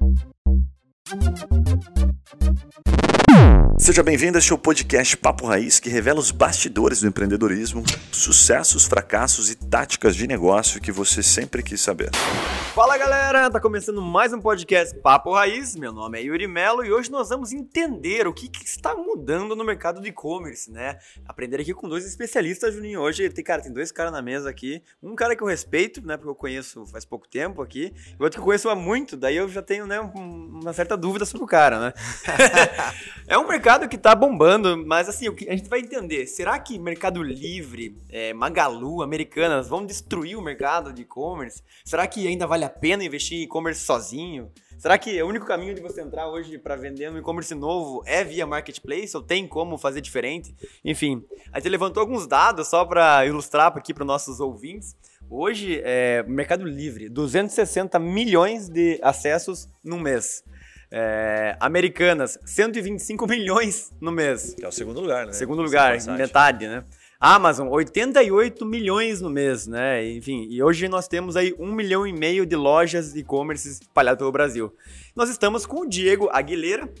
Thank you. Seja bem-vindo a este podcast Papo Raiz, que revela os bastidores do empreendedorismo, sucessos, fracassos e táticas de negócio que você sempre quis saber. Fala galera, tá começando mais um podcast Papo Raiz. Meu nome é Yuri Melo e hoje nós vamos entender o que, que está mudando no mercado do e-commerce, né? Aprender aqui com dois especialistas, Juninho. Hoje tem, cara, tem dois caras na mesa aqui. Um cara que eu respeito, né? Porque eu conheço faz pouco tempo aqui, e outro que eu conheço há muito, daí eu já tenho, né, uma certa dúvida sobre o cara, né? é um mercado mercado que tá bombando, mas assim, o que a gente vai entender, será que Mercado Livre, é, Magalu, Americanas vão destruir o mercado de e-commerce? Será que ainda vale a pena investir em e-commerce sozinho? Será que o único caminho de você entrar hoje para vender um e-commerce novo é via marketplace ou tem como fazer diferente? Enfim, a gente levantou alguns dados só para ilustrar aqui para nossos ouvintes. Hoje, é, Mercado Livre, 260 milhões de acessos no mês. É, Americanas, 125 milhões no mês. Que é o segundo lugar, né? Segundo lugar, metade, né? Amazon, 88 milhões no mês, né? Enfim, e hoje nós temos aí um milhão e meio de lojas e-commerce espalhadas pelo Brasil. Nós estamos com o Diego Aguilera,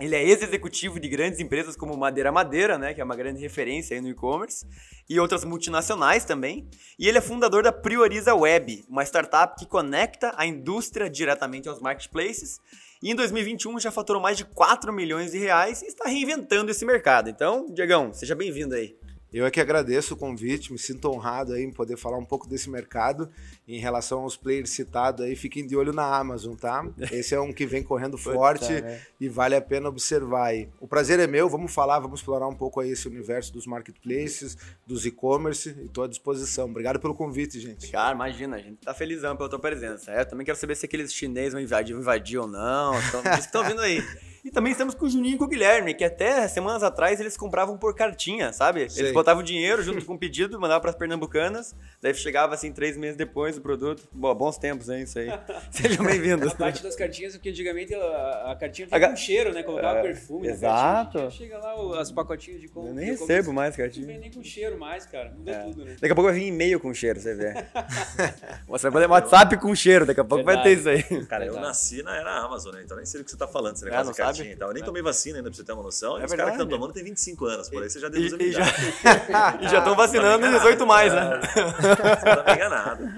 ele é ex-executivo de grandes empresas como Madeira Madeira, né, que é uma grande referência aí no e-commerce, e outras multinacionais também. E ele é fundador da Prioriza Web, uma startup que conecta a indústria diretamente aos marketplaces e em 2021 já faturou mais de 4 milhões de reais e está reinventando esse mercado. Então, Diegão, seja bem-vindo aí. Eu é que agradeço o convite, me sinto honrado aí em poder falar um pouco desse mercado. Em relação aos players citados aí, fiquem de olho na Amazon, tá? Esse é um que vem correndo forte né? e vale a pena observar aí. O prazer é meu, vamos falar, vamos explorar um pouco aí esse universo dos marketplaces, dos e-commerce e estou à disposição. Obrigado pelo convite, gente. Cara, imagina, a gente tá felizão pela tua presença. É, eu também quero saber se aqueles chineses vão invadir, vão invadir ou não. Então, estão vindo aí. E também estamos com o Juninho e com o Guilherme, que até semanas atrás eles compravam por cartinha, sabe? Sei. Eles botavam dinheiro junto com o pedido, mandavam para as pernambucanas, daí chegava assim três meses depois do produto. Bom, bons tempos, hein? Isso aí. Sejam bem-vindos. A parte das cartinhas, porque antigamente a, a cartinha tinha um cheiro, né? Colocava é, perfume. Exato. Cartinha, chega lá as pacotinhos de compra. Eu nem recebo mais cartinha. Não vem nem com cheiro mais, cara. Mudou é. tudo, né? Daqui a pouco vai vir e-mail com cheiro, você vê. você vai fazer WhatsApp com cheiro, daqui a pouco Verdade. vai ter isso aí. Cara, eu nasci na era Amazon, né? Então nem sei o que você tá falando, esse negócio é, cartinha sabe? e tal. Eu nem tomei vacina ainda, pra você ter uma noção. É os caras que estão tomando têm 25 anos, por aí você já e, e já E já estão vacinando em 18 mais, né? Você não tá enganado.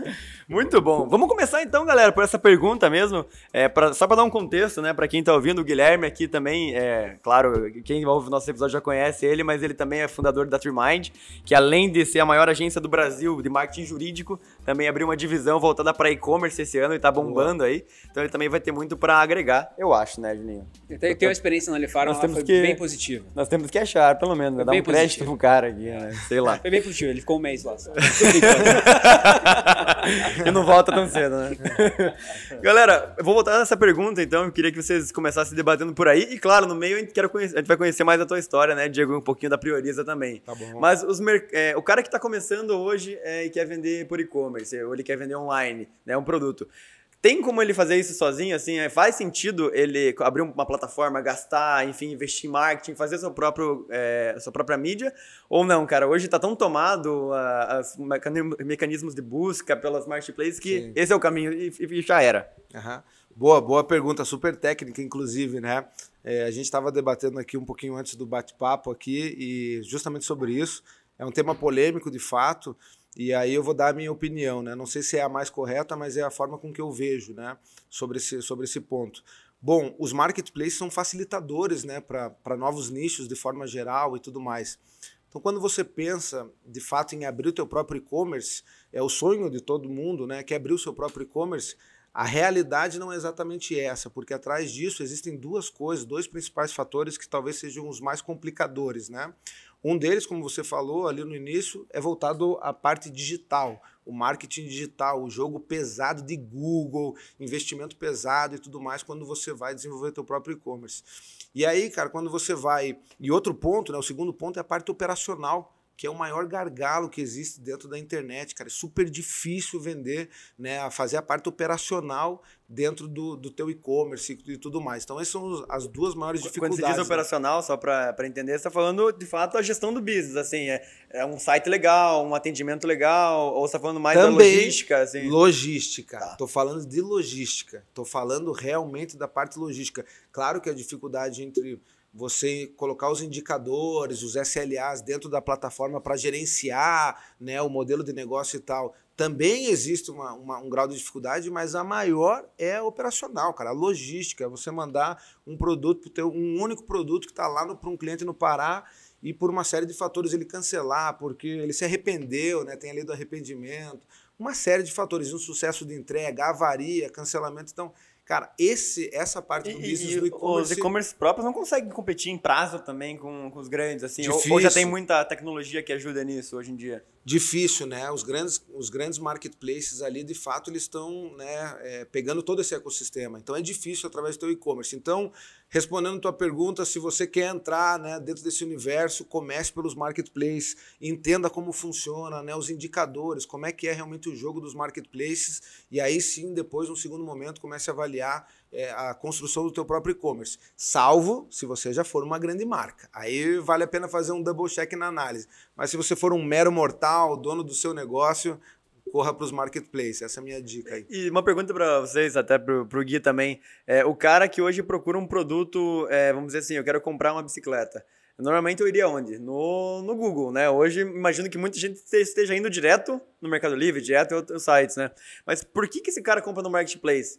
Muito bom. Vamos começar então, galera, por essa pergunta mesmo. É, pra, só para dar um contexto, né, para quem tá ouvindo, o Guilherme aqui também, é, claro, quem ouve o nosso episódio já conhece ele, mas ele também é fundador da Trimind, que além de ser a maior agência do Brasil de marketing jurídico, também abriu uma divisão voltada para e-commerce esse ano e tá bombando aí. Então ele também vai ter muito para agregar, eu acho, né, Juninho? Tem, tem uma experiência na Lefaro, nós temos foi que, bem positiva. Nós temos que achar, pelo menos, né? dar um crédito pro cara aqui, né? Sei lá. Foi bem positivo, ele ficou um mês lá. e não volta tão cedo, né? Galera, eu vou voltar nessa pergunta, então. Eu queria que vocês começassem debatendo por aí. E, claro, no meio a gente, quer conhecer, a gente vai conhecer mais a tua história, né, Diego? Um pouquinho da Prioriza também. Tá bom. Mas os, é, o cara que está começando hoje é, e quer vender por e-commerce, ou ele quer vender online, né, um produto. Tem como ele fazer isso sozinho, assim? É, faz sentido ele abrir uma plataforma, gastar, enfim, investir em marketing, fazer seu próprio, é, sua própria mídia? Ou não, cara? Hoje está tão tomado os mecanismos de busca pelas marketplaces que Sim. esse é o caminho e, e já era. Uhum. Boa, boa pergunta, super técnica, inclusive, né? É, a gente estava debatendo aqui um pouquinho antes do bate-papo aqui e justamente sobre isso. É um tema polêmico, de fato. E aí eu vou dar a minha opinião, né? Não sei se é a mais correta, mas é a forma com que eu vejo, né? Sobre esse, sobre esse ponto. Bom, os marketplaces são facilitadores, né? Para novos nichos de forma geral e tudo mais. Então, quando você pensa, de fato, em abrir o teu próprio e-commerce, é o sonho de todo mundo, né? Que é abrir o seu próprio e-commerce. A realidade não é exatamente essa, porque atrás disso existem duas coisas, dois principais fatores que talvez sejam os mais complicadores, né? Um deles, como você falou ali no início, é voltado à parte digital, o marketing digital, o jogo pesado de Google, investimento pesado e tudo mais quando você vai desenvolver teu próprio e-commerce. E aí, cara, quando você vai. E outro ponto, né, o segundo ponto é a parte operacional que é o maior gargalo que existe dentro da internet, cara. É super difícil vender, né, fazer a parte operacional dentro do, do teu e-commerce e tudo mais. Então, essas são as duas maiores dificuldades. Quando você diz né? operacional, só para entender, você está falando de fato a gestão do business, assim, é, é um site legal, um atendimento legal, ou você está falando mais Também da logística, assim? Logística. Tá. Tô falando de logística. Tô falando realmente da parte logística. Claro que a dificuldade entre você colocar os indicadores, os SLAs dentro da plataforma para gerenciar né, o modelo de negócio e tal. Também existe uma, uma, um grau de dificuldade, mas a maior é operacional, cara. A logística, é você mandar um produto, ter um único produto que está lá para um cliente no Pará e por uma série de fatores ele cancelar, porque ele se arrependeu, né, tem a lei do arrependimento, uma série de fatores, um sucesso de entrega, avaria, cancelamento. Então, Cara, esse, essa parte do E, business e do os e-commerce. e-commerce próprios não conseguem competir em prazo também com, com os grandes, assim. Ou, Difícil. ou já tem muita tecnologia que ajuda nisso hoje em dia. Difícil, né? Os grandes, os grandes marketplaces ali, de fato, eles estão né, é, pegando todo esse ecossistema. Então é difícil através do e-commerce. Então, respondendo tua pergunta, se você quer entrar né, dentro desse universo, comece pelos marketplaces, entenda como funciona, né, os indicadores, como é que é realmente o jogo dos marketplaces, e aí sim, depois, num segundo momento, comece a avaliar é, a construção do teu próprio e-commerce. Salvo se você já for uma grande marca. Aí vale a pena fazer um double check na análise. Mas se você for um mero mortal, dono do seu negócio, corra para os marketplaces. Essa é a minha dica aí. E uma pergunta para vocês, até pro, pro Gui também. É, o cara que hoje procura um produto, é, vamos dizer assim, eu quero comprar uma bicicleta. Normalmente eu iria onde? No, no Google, né? Hoje imagino que muita gente esteja indo direto no Mercado Livre, direto em outros sites, né? Mas por que, que esse cara compra no Marketplace?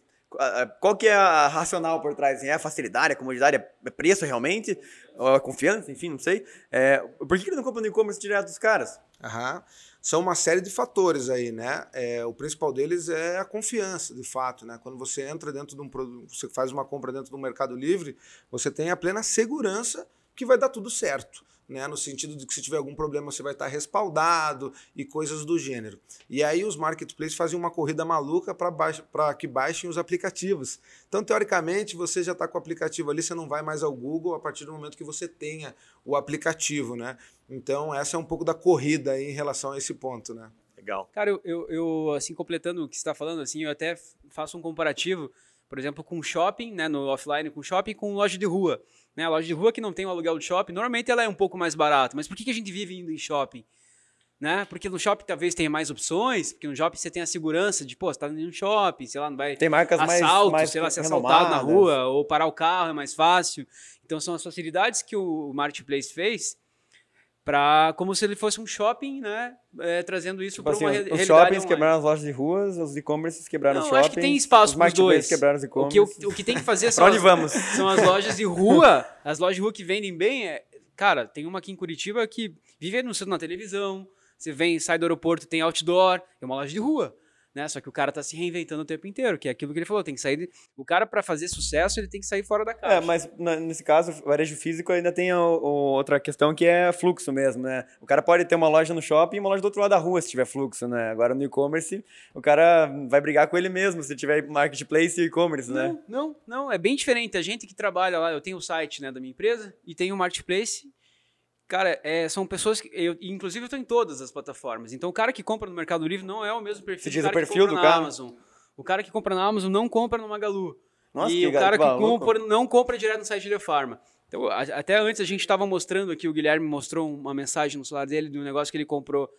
Qual que é a racional por trás? É a facilidade, a comodidade, é preço realmente? Ou a confiança, enfim, não sei. É, por que ele não compra no e-commerce direto dos caras? São uma série de fatores aí, né? É, o principal deles é a confiança, de fato, né? Quando você entra dentro de um produto, você faz uma compra dentro do Mercado Livre, você tem a plena segurança que vai dar tudo certo. Né, no sentido de que se tiver algum problema você vai estar respaldado e coisas do gênero. E aí os marketplaces fazem uma corrida maluca para que baixem os aplicativos. Então, teoricamente, você já está com o aplicativo ali, você não vai mais ao Google a partir do momento que você tenha o aplicativo. Né? Então, essa é um pouco da corrida aí em relação a esse ponto. Né? Legal. Cara, eu, eu, eu, assim, completando o que você está falando, assim, eu até faço um comparativo, por exemplo, com shopping, né, no offline, com shopping com loja de rua. Né, a loja de rua que não tem o aluguel de shopping, normalmente ela é um pouco mais barata. Mas por que, que a gente vive indo em shopping? Né? Porque no shopping talvez tenha mais opções, porque no shopping você tem a segurança de, pô, você tá no shopping, sei lá, não vai Tem marcas mais, assalto, mais sei lá, ser assaltado na rua, ou parar o carro é mais fácil. Então são as facilidades que o Marketplace fez para como se ele fosse um shopping, né? é, trazendo isso Tipo para assim, uma os- re os realidade shoppings online. quebraram as lojas de ruas, os e-commerces quebraram Não, os eu shoppings. acho que tem espaço os pros dois. quebraram os O que, o, o que tem que fazer são, as, vamos? são as lojas de rua. As lojas de rua que vendem bem. É, cara, tem uma aqui em Curitiba que vive anunciando na televisão. Você vem, sai do aeroporto, tem outdoor. É uma loja de rua. Né? Só que o cara tá se reinventando o tempo inteiro, que é aquilo que ele falou. Tem que sair. de- O cara, para fazer sucesso, ele tem que sair fora da caixa. É, mas na- nesse caso, o varejo físico ainda tem o- o- outra questão que é fluxo mesmo, né? O cara pode ter uma loja no shopping e uma loja do outro lado da rua se tiver fluxo, né? Agora no e-commerce, o cara vai brigar com ele mesmo se tiver marketplace e e-commerce, né? Não, não, não, é bem diferente. A gente que trabalha lá, eu tenho o site né, da minha empresa e tenho o marketplace. Cara, é, são pessoas que. Eu, inclusive, eu estou em todas as plataformas. Então, o cara que compra no Mercado Livre não é o mesmo perfil Você diz cara o que perfil compra do na cara? Amazon. O cara que compra na Amazon não compra no Magalu. Nossa, e que o cara que maluco. compra não compra direto no site da Farma. Então, a- até antes a gente estava mostrando aqui, o Guilherme mostrou uma mensagem no celular dele de um negócio que ele comprou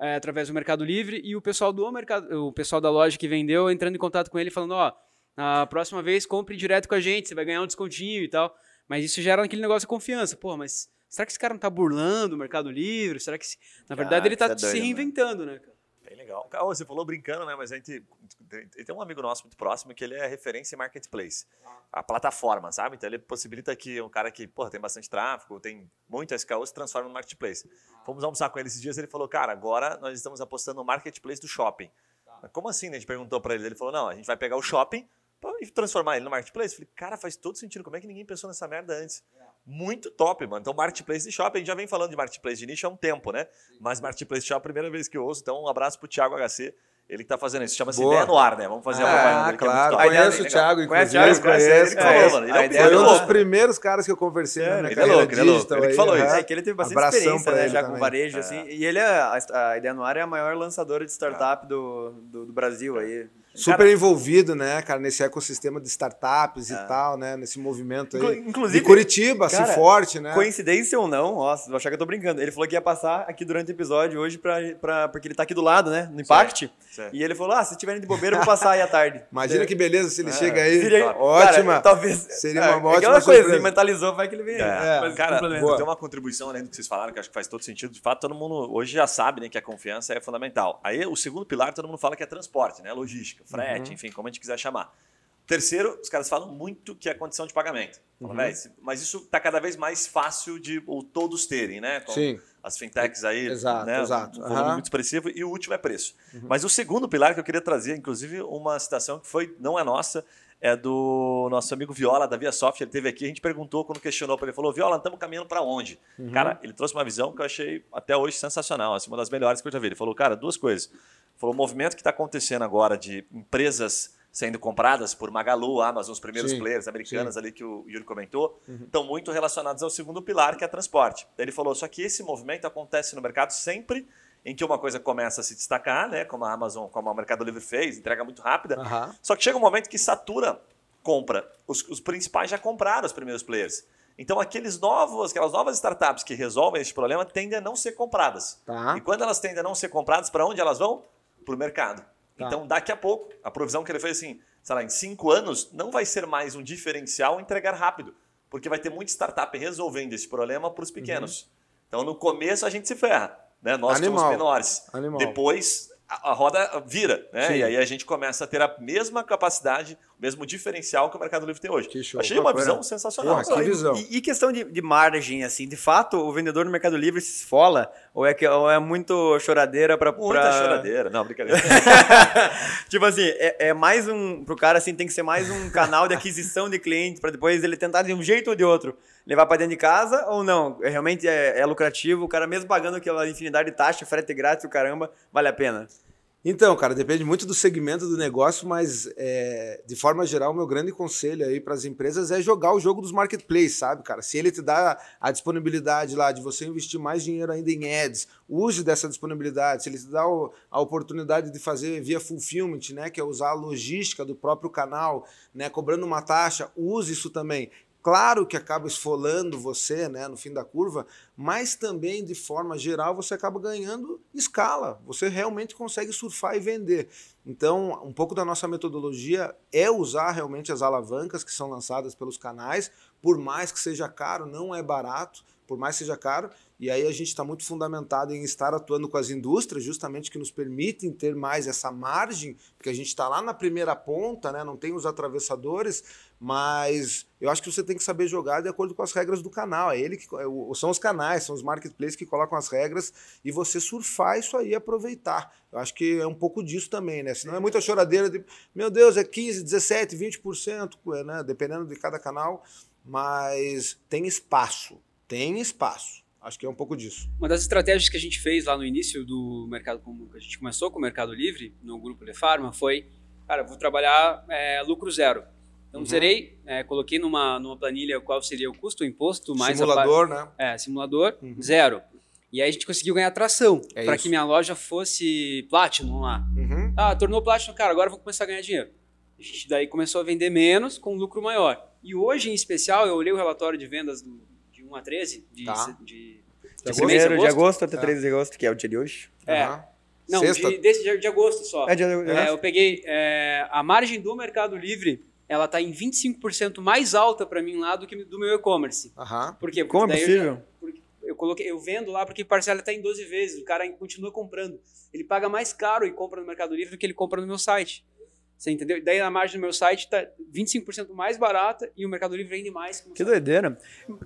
é, através do Mercado Livre e o pessoal do mercado, o pessoal da loja que vendeu entrando em contato com ele falando, ó, a próxima vez compre direto com a gente, você vai ganhar um descontinho e tal. Mas isso gera aquele negócio de confiança. Pô, mas será que esse cara não tá burlando o Mercado Livre? Será que se- na verdade Cara, ele tá é doido, se né? reinventando, né? cara? Bem legal. Cara, Você falou brincando, né? Mas a gente tem um amigo nosso muito próximo que ele é referência em marketplace. A plataforma, sabe? Então ele possibilita que um cara que porra, tem bastante tráfego, tem muito SKU, se transforma no marketplace. Fomos almoçar com ele esses dias ele falou, cara, agora nós estamos apostando no marketplace do shopping. Mas como assim? né? A gente perguntou para ele. Ele falou, não, a gente vai pegar o shopping e transformar ele no marketplace. Eu falei, cara, faz todo sentido. Como é que ninguém pensou nessa merda antes? Muito top, mano. Então, marketplace de shopping, a gente já vem falando de marketplace de nicho há um tempo, né? Mas marketplace de shopping é a primeira vez que eu ouço. Então, um abraço pro Thiago HC, Ele que tá fazendo isso. Chama-se. Ideia no Ar, né? Vamos fazer a Ah, propaganda dele, que é claro. Conheço o. Thiago, Conhece inclusive. Conhece conheço. mano. Ele é um é um louco. dos primeiros caras que eu conversei na minha ele é carreira louco, ele é louco. digital Ele que aí. falou isso. É que ele tem bastante Abração experiência, né, já com também. varejo, assim. E ele é, a, a Ideia no Ar é a maior lançadora de startup do, do, do Brasil aí. Super envolvido, né, cara, nesse ecossistema de startups e É. tal, né, nesse movimento aí. inclusive, de Curitiba, cara, assim, forte, né? Coincidência ou não, ó, vocês vão achar que eu tô brincando. Ele falou que ia passar aqui durante o episódio hoje, pra, pra, porque ele tá aqui do lado, né? No Impact. Certo. E ele falou: ah, se tiverem de bobeira, eu vou passar aí à tarde. Imagina que beleza se ele É. chega aí. Seria- Ótima. Cara, talvez. Seria é, uma ótima Aquela coisa, surpresa. ele mentalizou, vai que ele vem. É, Mas cara, tem uma contribuição além do que vocês falaram, que acho que faz todo sentido. De fato, todo mundo hoje já sabe né, que a confiança é fundamental. Aí, o segundo pilar, todo mundo fala que é transporte, né? Logística, frete, Uhum. enfim, como a gente quiser chamar. Terceiro, os caras falam muito que é a condição de pagamento. Uhum. Falam, "Véi, se- Mas isso está cada vez mais fácil de ou todos terem, né? Com Sim. As fintechs aí, Exato, né? exato. Um volume. Uhum. muito expressivo. E o último é preço. Mas o segundo pilar que eu queria trazer, inclusive, uma citação que foi, não é nossa, é do nosso amigo Viola, da ViaSoft. Ele teve aqui, a gente perguntou quando questionou para ele, falou, Viola, estamos caminhando para onde? Uhum. Cara, ele trouxe uma visão que eu achei até hoje sensacional, assim, uma das melhores que eu já vi. Ele falou, cara, duas coisas. Falou, o movimento que está acontecendo agora de empresas sendo compradas por Magalu, Amazon, os primeiros Sim, players americanos ali que o Yuri comentou, estão muito relacionados ao segundo pilar, que é transporte. Ele falou, só que esse movimento acontece no mercado sempre em que uma coisa começa a se destacar, né, como a Amazon, como o Mercado Livre fez, entrega muito rápida, só que chega um momento que satura compra. Os, os principais já compraram os primeiros players. Então, aqueles novos, aquelas novas startups que resolvem esse problema tendem a não ser compradas. Tá. E quando elas tendem a não ser compradas, para onde elas vão? Para o mercado. Tá. Então, daqui a pouco, a provisão que ele fez assim, sei lá, em cinco anos, não vai ser mais um diferencial entregar rápido, porque vai ter muita startup resolvendo esse problema para os pequenos. Então, no começo, a gente se ferra. Né? Nós que somos Animal. menores. Animal. Depois, a, a roda vira. Né? Sim. E aí a gente começa a ter a mesma capacidade, o mesmo diferencial que o Mercado Livre tem hoje. Que show. Achei uma visão sensacional. Porra, que visão. E, e questão de, de margem, assim, de fato, o vendedor no Mercado Livre se esfola? Ou é, que, ou é muito choradeira pra. Muita pra... choradeira. Não, brincadeira. tipo assim, é, é mais um. Pro cara, assim, tem que ser mais um canal de aquisição de clientes pra depois ele tentar de um jeito ou de outro levar pra dentro de casa ou não? É, realmente é, é lucrativo, o cara mesmo pagando aquela infinidade de taxa, frete grátis, o caramba, vale a pena. Então, cara, depende muito do segmento do negócio, mas é, de forma geral, o meu grande conselho aí para as empresas é jogar o jogo dos marketplaces, sabe, cara? Se ele te dá a disponibilidade lá de você investir mais dinheiro ainda em ads, use dessa disponibilidade. Se ele te dá o- a oportunidade de fazer via fulfillment, né, que é usar a logística do próprio canal, né, cobrando uma taxa, use isso também. Claro que acaba esfolando você, né, no fim da curva, mas também de forma geral você acaba ganhando escala. Você realmente consegue surfar e vender. Então, um pouco da nossa metodologia é usar realmente as alavancas que são lançadas pelos canais, por mais que seja caro, não é barato, por mais seja caro, e aí a gente está muito fundamentado em estar atuando com as indústrias, justamente que nos permitem ter mais essa margem, porque a gente está lá na primeira ponta, né? não tem os atravessadores, mas eu acho que você tem que saber jogar de acordo com as regras do canal. É ele que é são os canais, são os marketplaces que colocam as regras e você surfar isso aí e aproveitar. Eu acho que é um pouco disso também, né? Senão é muita choradeira de, meu Deus, é 15, 17, 20%, né? Dependendo de cada canal, mas tem espaço, tem espaço. Acho que é um pouco disso. Uma das estratégias que a gente fez lá no início do mercado, como a gente começou com o Mercado Livre, no grupo de Farma, foi, cara, vou trabalhar é, lucro zero. Então, Uhum. zerei, é, coloquei numa, numa planilha qual seria o custo, o imposto, mais a Simulador, né? par- é, simulador, Uhum. zero. E aí a gente conseguiu ganhar tração É para que minha loja fosse Platinum lá. Uhum. Ah, tornou Platinum, cara, agora vou começar a ganhar dinheiro. A gente daí começou a vender menos com lucro maior. E hoje, em especial, eu olhei o relatório de vendas do, de 1 a 13, de, Tá. de, De mês, Primeiro de agosto. agosto até 13 de agosto, que é o dia de hoje. É. Aham. Não, de, desse, de, de agosto só. É, dia de É, eu peguei é, a margem do Mercado Livre, ela tá em 25% mais alta para mim lá do que do meu e-commerce. Aham. Por quê? Porque Como é daí eu possível? já- porque eu coloquei, eu vendo lá porque parcela tá em 12 vezes, o cara continua comprando. Ele paga mais caro e compra no Mercado Livre do que ele compra no meu site. Você entendeu? Daí a margem do meu site tá 25% mais barata e o Mercado Livre vende mais. que Que doideira.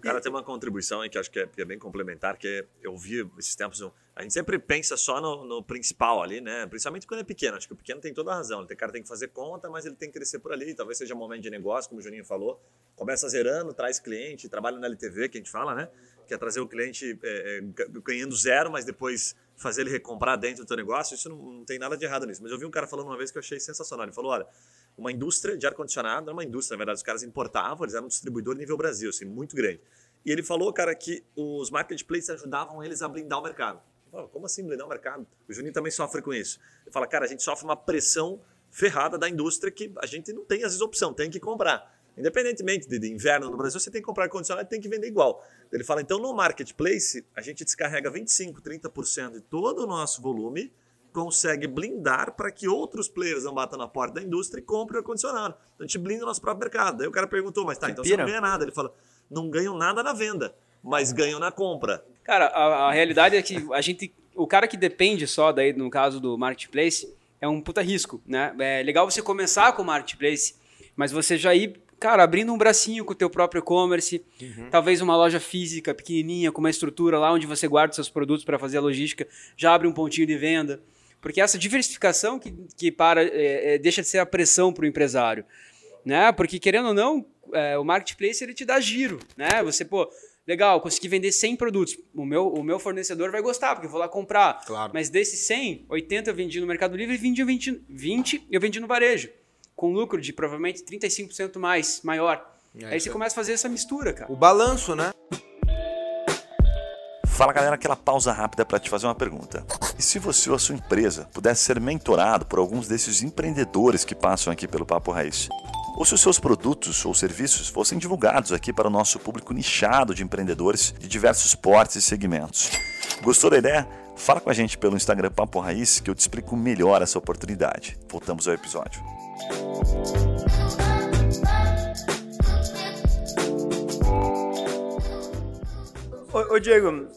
Cara, tem uma contribuição aí que eu acho que é, que é bem complementar, que eu vi esses tempos. um- A gente sempre pensa só no, no principal ali, né? Principalmente quando é pequeno. Acho que o pequeno tem toda a razão. O cara tem que fazer conta, mas ele tem que crescer por ali. Talvez seja um momento de negócio, como o Juninho falou. Começa zerando, traz cliente, trabalha na LTV, que a gente fala, né? Que é trazer o cliente é, é, ganhando zero, mas depois fazer ele recomprar dentro do teu negócio, isso não, não, tem nada de errado nisso. Mas eu vi um cara falando uma vez que eu achei sensacional. Ele falou, olha, uma indústria de ar-condicionado, não é uma indústria, na verdade, os caras importavam, eles eram um distribuidor nível Brasil, assim, muito grande. E ele falou, cara, que os marketplaces ajudavam eles a blindar o mercado. Falo, Como assim blindar o mercado? O Juninho também sofre com isso. Ele fala, cara, a gente sofre uma pressão ferrada da indústria que a gente não tem, às vezes, opção, tem que comprar. Independentemente de, de inverno no Brasil, você tem que comprar ar-condicionado e tem que vender igual. Ele fala, então no marketplace, a gente descarrega 25%, 30% de todo o nosso volume, consegue blindar para que outros players não batam na porta da indústria e comprem o ar-condicionado. Então a gente blinda o nosso próprio mercado. Aí o cara perguntou, mas tá, então você não ganha nada. Ele fala, não ganham nada na venda, mas ganham na compra. Cara, a, a realidade é que a gente, o cara que depende só daí, no caso do marketplace, é um puta risco, né? É legal você começar com o marketplace, mas você já ir cara, abrindo um bracinho com o teu próprio e-commerce, uhum. talvez uma loja física pequenininha com uma estrutura lá onde você guarda seus produtos para fazer a logística, já abre um pontinho de venda, porque essa diversificação que, que para é, é, deixa de ser a pressão para o empresário, né? Porque querendo ou não, é, o marketplace ele te dá giro, né? Você pô Legal, consegui vender 100 produtos. O meu, o meu fornecedor vai gostar, porque eu vou lá comprar. Claro. Mas desses 100, 80 eu vendi no Mercado Livre e 20 eu vendi, 20 eu vendi no varejo com lucro de provavelmente 35% mais, maior. É, Aí você é. começa a fazer essa mistura, cara. O balanço, né? Fala galera, aquela pausa rápida para te fazer uma pergunta. E se você ou a sua empresa pudesse ser mentorado por alguns desses empreendedores que passam aqui pelo Papo Raiz? Ou se os seus produtos ou serviços fossem divulgados aqui para o nosso público nichado de empreendedores de diversos portes e segmentos? Gostou da ideia? Fala com a gente pelo Instagram Papo Raiz que eu te explico melhor essa oportunidade. Voltamos ao episódio. Ô, ô, Diego,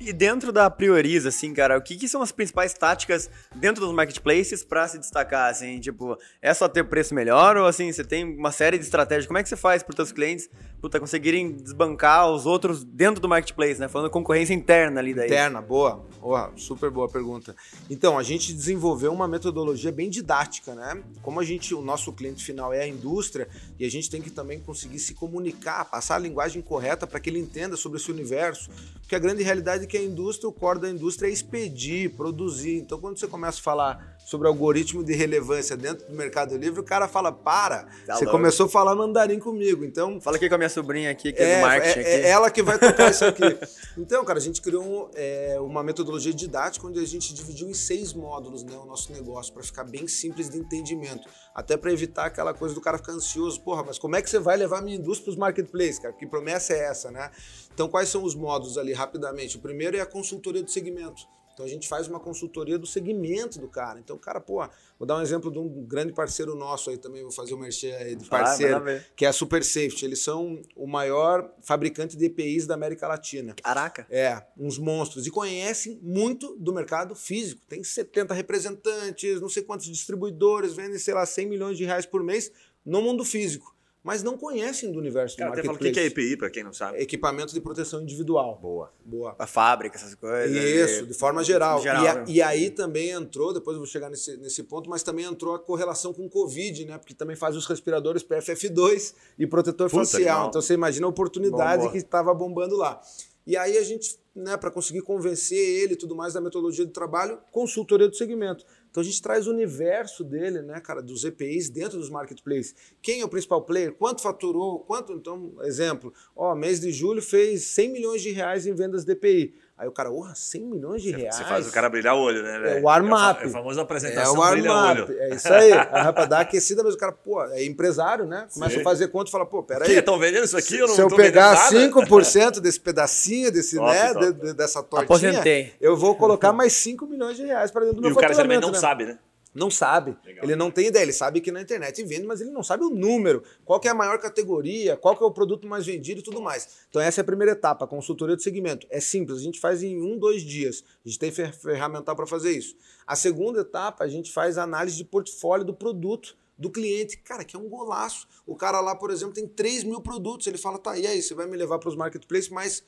e dentro da Prioriza, assim, cara, o que, que são as principais táticas dentro dos marketplaces para se destacar, assim, tipo, é só ter preço melhor ou, assim, você tem uma série de estratégias, como é que você faz para os seus clientes, puta, conseguirem desbancar os outros dentro do marketplace, né, falando concorrência interna ali daí. Interna, boa, boa, super boa pergunta. Então, a gente desenvolveu uma metodologia bem didática, né, como a gente, o nosso cliente final é a indústria e a gente tem que também conseguir se comunicar, passar a linguagem correta para que ele entenda sobre esse universo, porque a grande realidade é que a indústria, o core da indústria é expedir, produzir. Então, quando você começa a falar sobre algoritmo de relevância dentro do Mercado Livre, o cara fala, para, tá você louco. começou a falar mandarim comigo, então... Fala aqui com a minha sobrinha aqui, que é, é do marketing. É, é, ela que vai tocar isso aqui. Então, cara, a gente criou um, é, uma metodologia didática onde a gente dividiu em seis módulos né, o nosso negócio, para ficar bem simples de entendimento. Até para evitar aquela coisa do cara ficar ansioso, porra, mas como é que você vai levar a minha indústria para os marketplaces, cara? Que promessa é essa, né? Então, quais são os módulos ali, rapidamente? O primeiro é a consultoria do segmento. Então a gente faz uma consultoria do segmento do cara. Então, cara, pô, vou dar um exemplo de um grande parceiro nosso aí também, vou fazer o um merchan aí de parceiro, ah, que é a Super Safety. Eles são o maior fabricante de EPIs da América Latina. Caraca! É, uns monstros. E conhecem muito do mercado físico. Tem 70 representantes, não sei quantos distribuidores, vendem, sei lá, 100 milhões de reais por mês no mundo físico mas não conhecem do universo Cara, do marketplace. o que é EPI, para quem não sabe? Equipamento de proteção individual. Boa. Boa. A fábrica, essas coisas. Isso, de forma geral. geral e, a, né? e, aí também entrou, depois eu vou chegar nesse, nesse ponto, mas também entrou a correlação com o Covid, né? Porque também faz os respiradores PFF2 e protetor Puta, facial. Então você imagina a oportunidade que estava bombando lá. E aí a gente, né, para conseguir convencer ele e tudo mais da metodologia de trabalho, consultoria do segmento. Então a gente traz o universo dele, né, cara, dos EPIs dentro dos marketplaces. Quem é o principal player? Quanto faturou? Quanto, então, exemplo, ó, mês de julho fez 100 milhões de reais em vendas de EPI. Aí o cara, porra, 100 milhões de reais. Você faz o cara brilhar o olho, né? Véio? É o armap. É a famosa apresentação é o armap. É isso aí. Aí pra dar aquecida, mas o cara, pô, é empresário, né? Começa Sim. a fazer conta e fala, pô, peraí. Estão vendendo isso aqui? Eu não Se eu pegar 5% desse pedacinho, desse, top, né, top. De, de, dessa tortinha, Aposentei. eu vou colocar mais 5 milhões de reais para dentro do meu E o cara também não né? sabe, né? Não sabe. Legal. Ele não tem ideia. Ele sabe que na internet vende, mas ele não sabe o número. Qual é a maior categoria, qual é o produto mais vendido e tudo mais. Então essa é a primeira etapa, a consultoria de segmento. É simples, a gente faz em um, dois dias. A gente tem ferramental para fazer isso. A segunda etapa, a gente faz a análise de portfólio do produto do cliente. Cara, que é um golaço. O cara lá, por exemplo, tem 3 mil produtos. Ele fala, tá, e aí, você vai me levar para os marketplaces, mas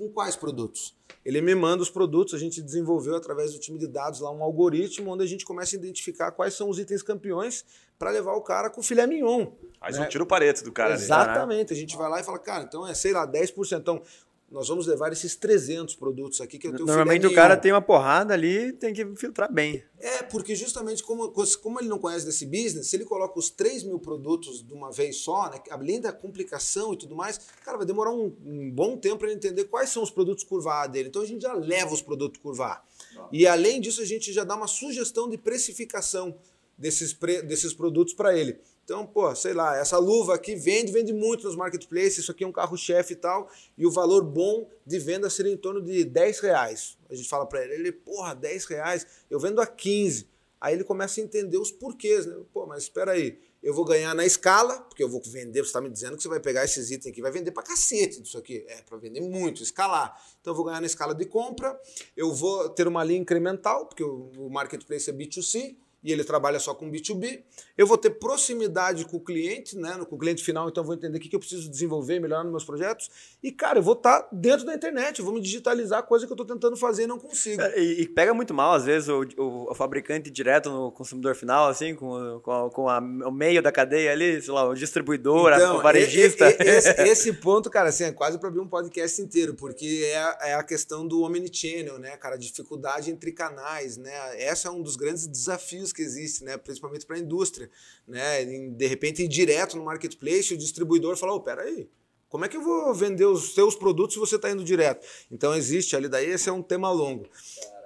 com quais produtos? Ele me manda os produtos, a gente desenvolveu através do time de dados lá um algoritmo onde a gente começa a identificar quais são os itens campeões para levar o cara com filé mignon. Faz né? um tiro parede do cara. Exatamente. Ali, né? A gente vai lá e fala, cara, então é, sei lá, 10%. Então, nós vamos levar esses 300 produtos aqui que eu tenho Normalmente o cara tem uma porrada ali tem que filtrar bem. É, porque justamente como, como ele não conhece desse business, se ele coloca os 3 mil produtos de uma vez só, né, além da complicação e tudo mais, cara, vai demorar um, um bom tempo para ele entender quais são os produtos curvar dele. Então a gente já leva os produtos curvar. E além disso, a gente já dá uma sugestão de precificação desses, pre, desses produtos para ele. Então, pô, sei lá, essa luva aqui vende, vende muito nos marketplaces, isso aqui é um carro-chefe e tal, e o valor bom de venda seria em torno de 10 reais. A gente fala para ele, ele, porra, 10 reais, eu vendo a 15. Aí ele começa a entender os porquês, né? Pô, mas espera aí, eu vou ganhar na escala, porque eu vou vender, você está me dizendo que você vai pegar esses itens aqui, vai vender para cacete disso aqui. É, para vender muito, escalar. Então eu vou ganhar na escala de compra, eu vou ter uma linha incremental, porque o marketplace é B2C, e ele trabalha só com B2B. Eu vou ter proximidade com o cliente, né, com o cliente final, então eu vou entender o que eu preciso desenvolver, melhorar nos meus projetos. E, cara, eu vou estar tá dentro da internet, eu vou me digitalizar, coisa que eu estou tentando fazer e não consigo. É, e, e, pega muito mal, às vezes, o, o, o, fabricante direto no consumidor final, assim, com, com, a, com a, o meio da cadeia ali, sei lá, o distribuidor, então, o varejista. E, esse, esse, ponto, cara, assim, é quase para abrir um podcast inteiro, porque é, é a questão do omnichannel, né, cara, a dificuldade entre canais, né? Esse é um dos grandes desafios que existe, né? principalmente para a indústria. Né? De repente, ir direto no marketplace, o distribuidor fala: oh, peraí, como é que eu vou vender os seus produtos se você está indo direto? Então, existe ali, daí esse é um tema longo.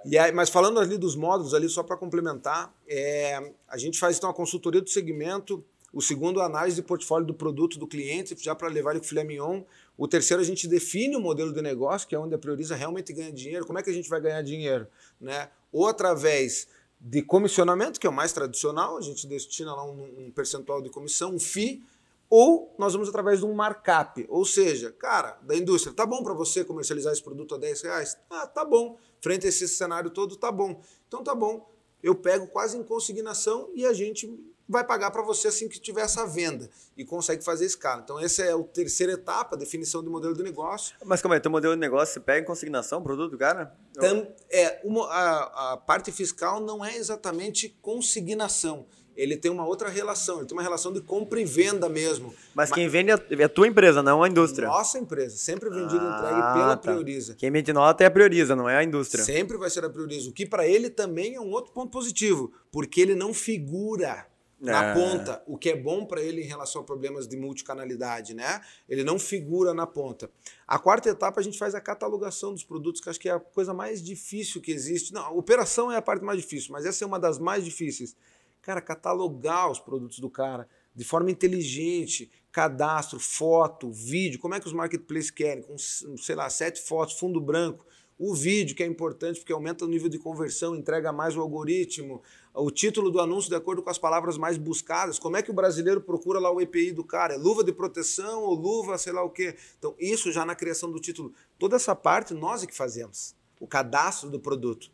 E aí, mas falando ali dos módulos, ali só para complementar, é, a gente faz então a consultoria do segmento, o segundo, a análise de portfólio do produto do cliente, já para levar ele com filé mignon. O terceiro, a gente define o modelo de negócio, que é onde a Prioriza realmente ganha dinheiro. Como é que a gente vai ganhar dinheiro? Né? Ou através de comissionamento, que é o mais tradicional, a gente destina lá um, um percentual de comissão, um FII, ou nós vamos através de um markup. Ou seja, cara, da indústria, tá bom para você comercializar esse produto a 10 reais? Ah, tá bom. Frente a esse cenário todo, tá bom. Então tá bom. Eu pego quase em consignação e a gente vai pagar para você assim que tiver essa venda e consegue fazer escala. Então, essa é a terceira etapa, a definição do modelo de negócio. Mas como é? Teu modelo de negócio, você pega em consignação o produto, cara? Tam, é, uma, a, a parte fiscal não é exatamente consignação ele tem uma outra relação, ele tem uma relação de compra e venda mesmo. Mas, Mas quem vende é, é a tua empresa, não a indústria. Nossa empresa, sempre vendido e ah, entregue pela tá. Prioriza. Quem vende nota é a Prioriza, não é a indústria. Sempre vai ser a Prioriza, o que para ele também é um outro ponto positivo, porque ele não figura na é. ponta, o que é bom para ele em relação a problemas de multicanalidade, né? Ele não figura na ponta. A quarta etapa a gente faz a catalogação dos produtos, que acho que é a coisa mais difícil que existe. Não, a operação é a parte mais difícil, mas essa é uma das mais difíceis. Cara, catalogar os produtos do cara de forma inteligente, cadastro, foto, vídeo, como é que os marketplaces querem? Com, sei lá, sete fotos, fundo branco. O vídeo, que é importante porque aumenta o nível de conversão, entrega mais o algoritmo, o título do anúncio de acordo com as palavras mais buscadas. Como é que o brasileiro procura lá o EPI do cara? É luva de proteção ou luva, sei lá o quê? Então, isso já na criação do título. Toda essa parte nós é que fazemos. O cadastro do produto.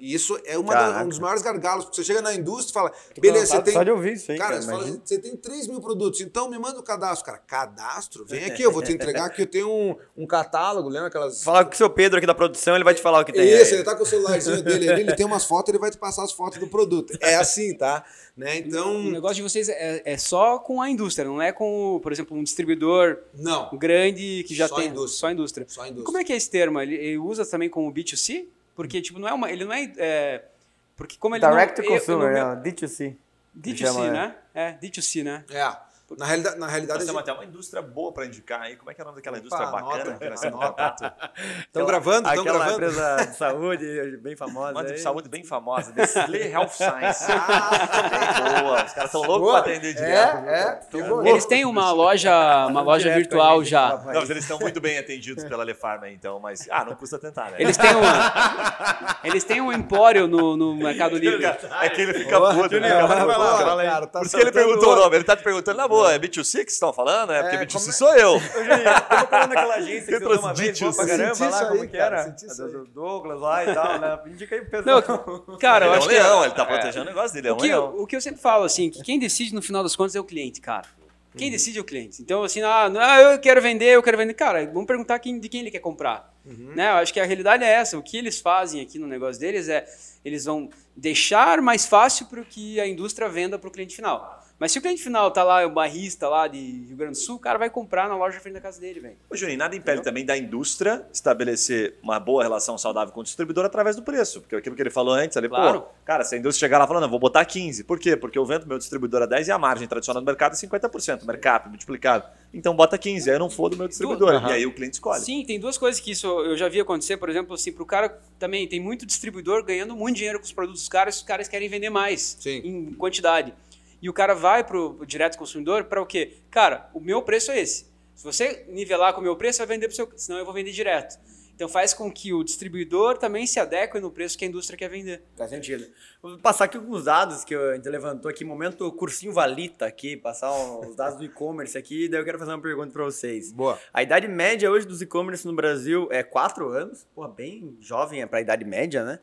E isso é da, um dos maiores gargalos, porque você chega na indústria e fala, beleza, você tem. Só de ouvir isso aí, cara, cara você, fala, você, tem 3 mil produtos, então me manda o cadastro. Cara, cadastro? Vem aqui, eu vou te entregar aqui, eu tenho um, um catálogo, lembra aquelas. Falar com o seu Pedro aqui da produção, ele vai te falar o que tem. Isso, aí. ele tá com o celularzinho dele ali, ele tem umas fotos, ele vai te passar as fotos do produto. É assim, tá? Né? Então. O negócio de vocês é, é só com a indústria, não é com, por exemplo, um distribuidor não. grande que já só tem. Indústria. Só indústria. Só indústria. Como é que é esse termo? Ele, ele usa também com o B2C? Porque, tipo, não é uma. Ele não é, é porque como ele Direct não, to consumer, eu, eu, D2C. D2C, né? É, D2C, né? É. Na realidade, na realidade nós temos até uma indústria boa para indicar aí. Como é que é o nome daquela indústria Opa, bacana temos contato? Estão gravando? Estão gravando? empresa de saúde bem famosa. Uma de saúde bem famosa, Nestlé Health Science. Ah, boa. Os caras estão loucos para atender direto. É, é. Eles têm uma loja, uma loja virtual já. Não, mas eles estão muito bem atendidos pela Lefarma, então, mas ah, não custa tentar, né? Eles têm uma, eles têm um empório no, no Mercado Livre. É que ele fica puto, né? Por isso que ele perguntou o nome. Ele tá te perguntando, na boa, é B2C que estão falando? É, porque é, B2C sou eu. Ô, Juninho, eu falando naquela agência que você usou uma vez, boa pra caramba, lá, como que era? Do Douglas lá e tal, né? Indica aí pro pessoal. Não, cara, eu ele acho é um leão, ele tá protegendo o negócio dele, é um o que, leão. o que eu sempre falo, assim, que quem decide no final das contas é o cliente, cara. Quem decide é o cliente. Então, assim, ah, ah, eu quero vender, eu quero vender. Cara, vamos perguntar quem, de quem ele quer comprar. Uhum. Né? Eu acho que a realidade é essa. O que eles fazem aqui no negócio deles é eles vão deixar mais fácil para que a indústria venda para o cliente final. Mas se o cliente final tá lá, é o barrista lá de Rio Grande do Sul, o cara vai comprar na loja frente da casa dele, velho. Ô, Juninho, nada impede também da indústria estabelecer uma boa relação saudável com o distribuidor através do preço. Porque aquilo que ele falou antes, ali, Claro. pô, cara, se a indústria chegar lá falando, não, vou botar 15. Por quê? Porque eu vendo meu distribuidor a 10 e a margem tradicional do mercado é 50%, mercado multiplicado. Então bota 15, aí eu não for do meu distribuidor. Aham. E aí o cliente escolhe. Sim, tem duas coisas que isso eu já vi acontecer, por exemplo, assim, pro cara também tem muito distribuidor ganhando muito dinheiro com os produtos dos caras, os caras querem vender mais Sim. em quantidade. E o cara vai pro, pro direto consumidor para o quê? Cara, o meu preço é esse. Se você nivelar com o meu preço, vai vender pro seu, senão eu vou vender direto. Então faz com que o distribuidor também se adeque no preço que a indústria quer vender. Faz sentido. Vou passar aqui alguns dados que a gente levantou aqui, momento cursinho valita aqui, passar os dados do e-commerce aqui, daí eu quero fazer uma pergunta para vocês. Boa. A idade média hoje dos e-commerce no Brasil é 4 anos, pô, bem jovem é para a idade média, né?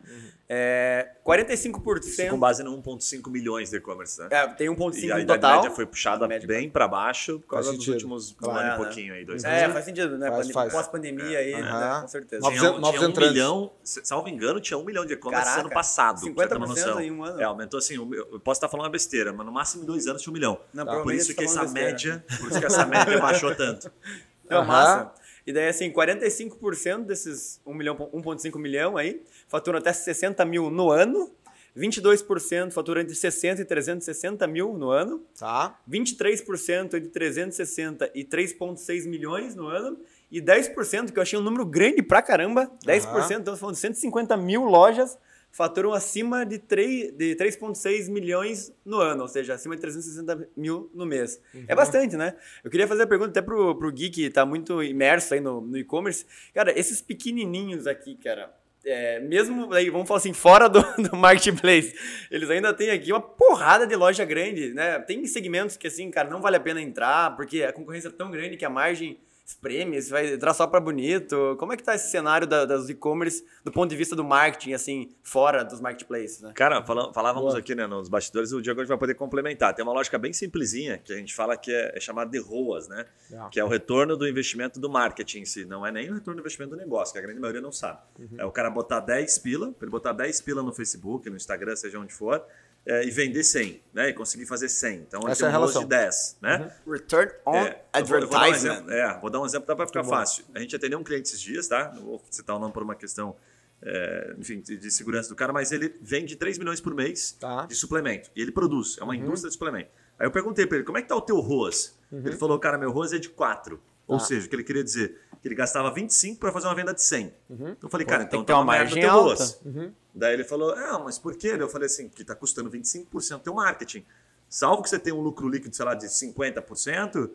É, Isso 45%. com base no 1,5 milhões de e-commerce, né? É, tem E 1,5 a no idade total. média foi puxada A média bem para baixo por causa dos últimos um Claro, ano e né? pouquinho aí, dois É, anos. faz sentido, né? Pós-pandemia aí, né? Aham. Com certeza. Novos- Tinha, um- novos tinha um entrantes. milhão, salvo engano, tinha um milhão de e-commerce ano passado. pra você ter uma 50% em um ano. É, aumentou assim, eu posso estar falando uma besteira, mas no máximo em dois anos tinha um milhão. Não, por provavelmente isso você que tá essa besteira. média, por isso que essa média baixou tanto. Não, Aham. massa. E daí, assim, 45% desses 1 milhão, 1,5 milhão aí faturam até 60 mil no ano. 22% faturam entre 60 e 360 mil no ano. Tá. 23% entre 360 e 3,6 milhões no ano. E 10%, que eu achei um número grande pra caramba, 10%, estamos falando de 150 mil lojas, faturam acima de 3 de 3,6 milhões no ano, ou seja, acima de 360 mil no mês. É bastante, né? Eu queria fazer a pergunta até pro, pro Gui, que tá muito imerso aí no, no e-commerce. Cara, esses pequenininhos aqui, cara, é, mesmo aí, vamos falar assim, fora do, do marketplace, eles ainda têm aqui uma porrada de loja grande, né? Tem segmentos que, assim, cara, não vale a pena entrar, porque a concorrência é tão grande que a margem você vai entrar só para bonito. Como é que tá esse cenário da, das e-commerce do ponto de vista do marketing, assim, fora dos marketplaces, né? Cara, fala- falávamos Boa. aqui né, nos bastidores, o Diego hoje vai poder complementar. Tem uma lógica bem simplesinha que a gente fala que é, é chamada de ROAS, né? É. Que é o retorno do investimento do marketing em si. Não é nem o retorno do investimento do negócio, que a grande maioria não sabe. É o cara botar 10 pila, ele botar 10 pila no Facebook, no Instagram, seja onde for, é, e vender 100, né? E conseguir fazer 100. Então, Essa ele é um relação. de 10, né? Return on É, eu vou- vou dar um advertisement. exemplo, é, vou dar um exemplo para ficar fácil. A gente atendeu um cliente esses dias, tá? Não vou citar o nome por uma questão, é, enfim, de, de segurança do cara, mas ele vende 3 milhões por mês Tá. de suplemento. E ele produz, é uma indústria de suplemento. Aí eu perguntei para ele, como é que tá o teu ROAS? Ele falou, cara, meu ROAS é de 4. Ou Tá. seja, o que ele queria dizer? Que ele gastava 25 para fazer uma venda de 100. Então eu falei, cara, tem então ter tá uma margem alta. ROAS. Daí ele falou, ah, mas por quê? Eu falei assim, que tá custando 25% teu marketing. Salvo que você tenha um lucro líquido, sei lá, de 50%,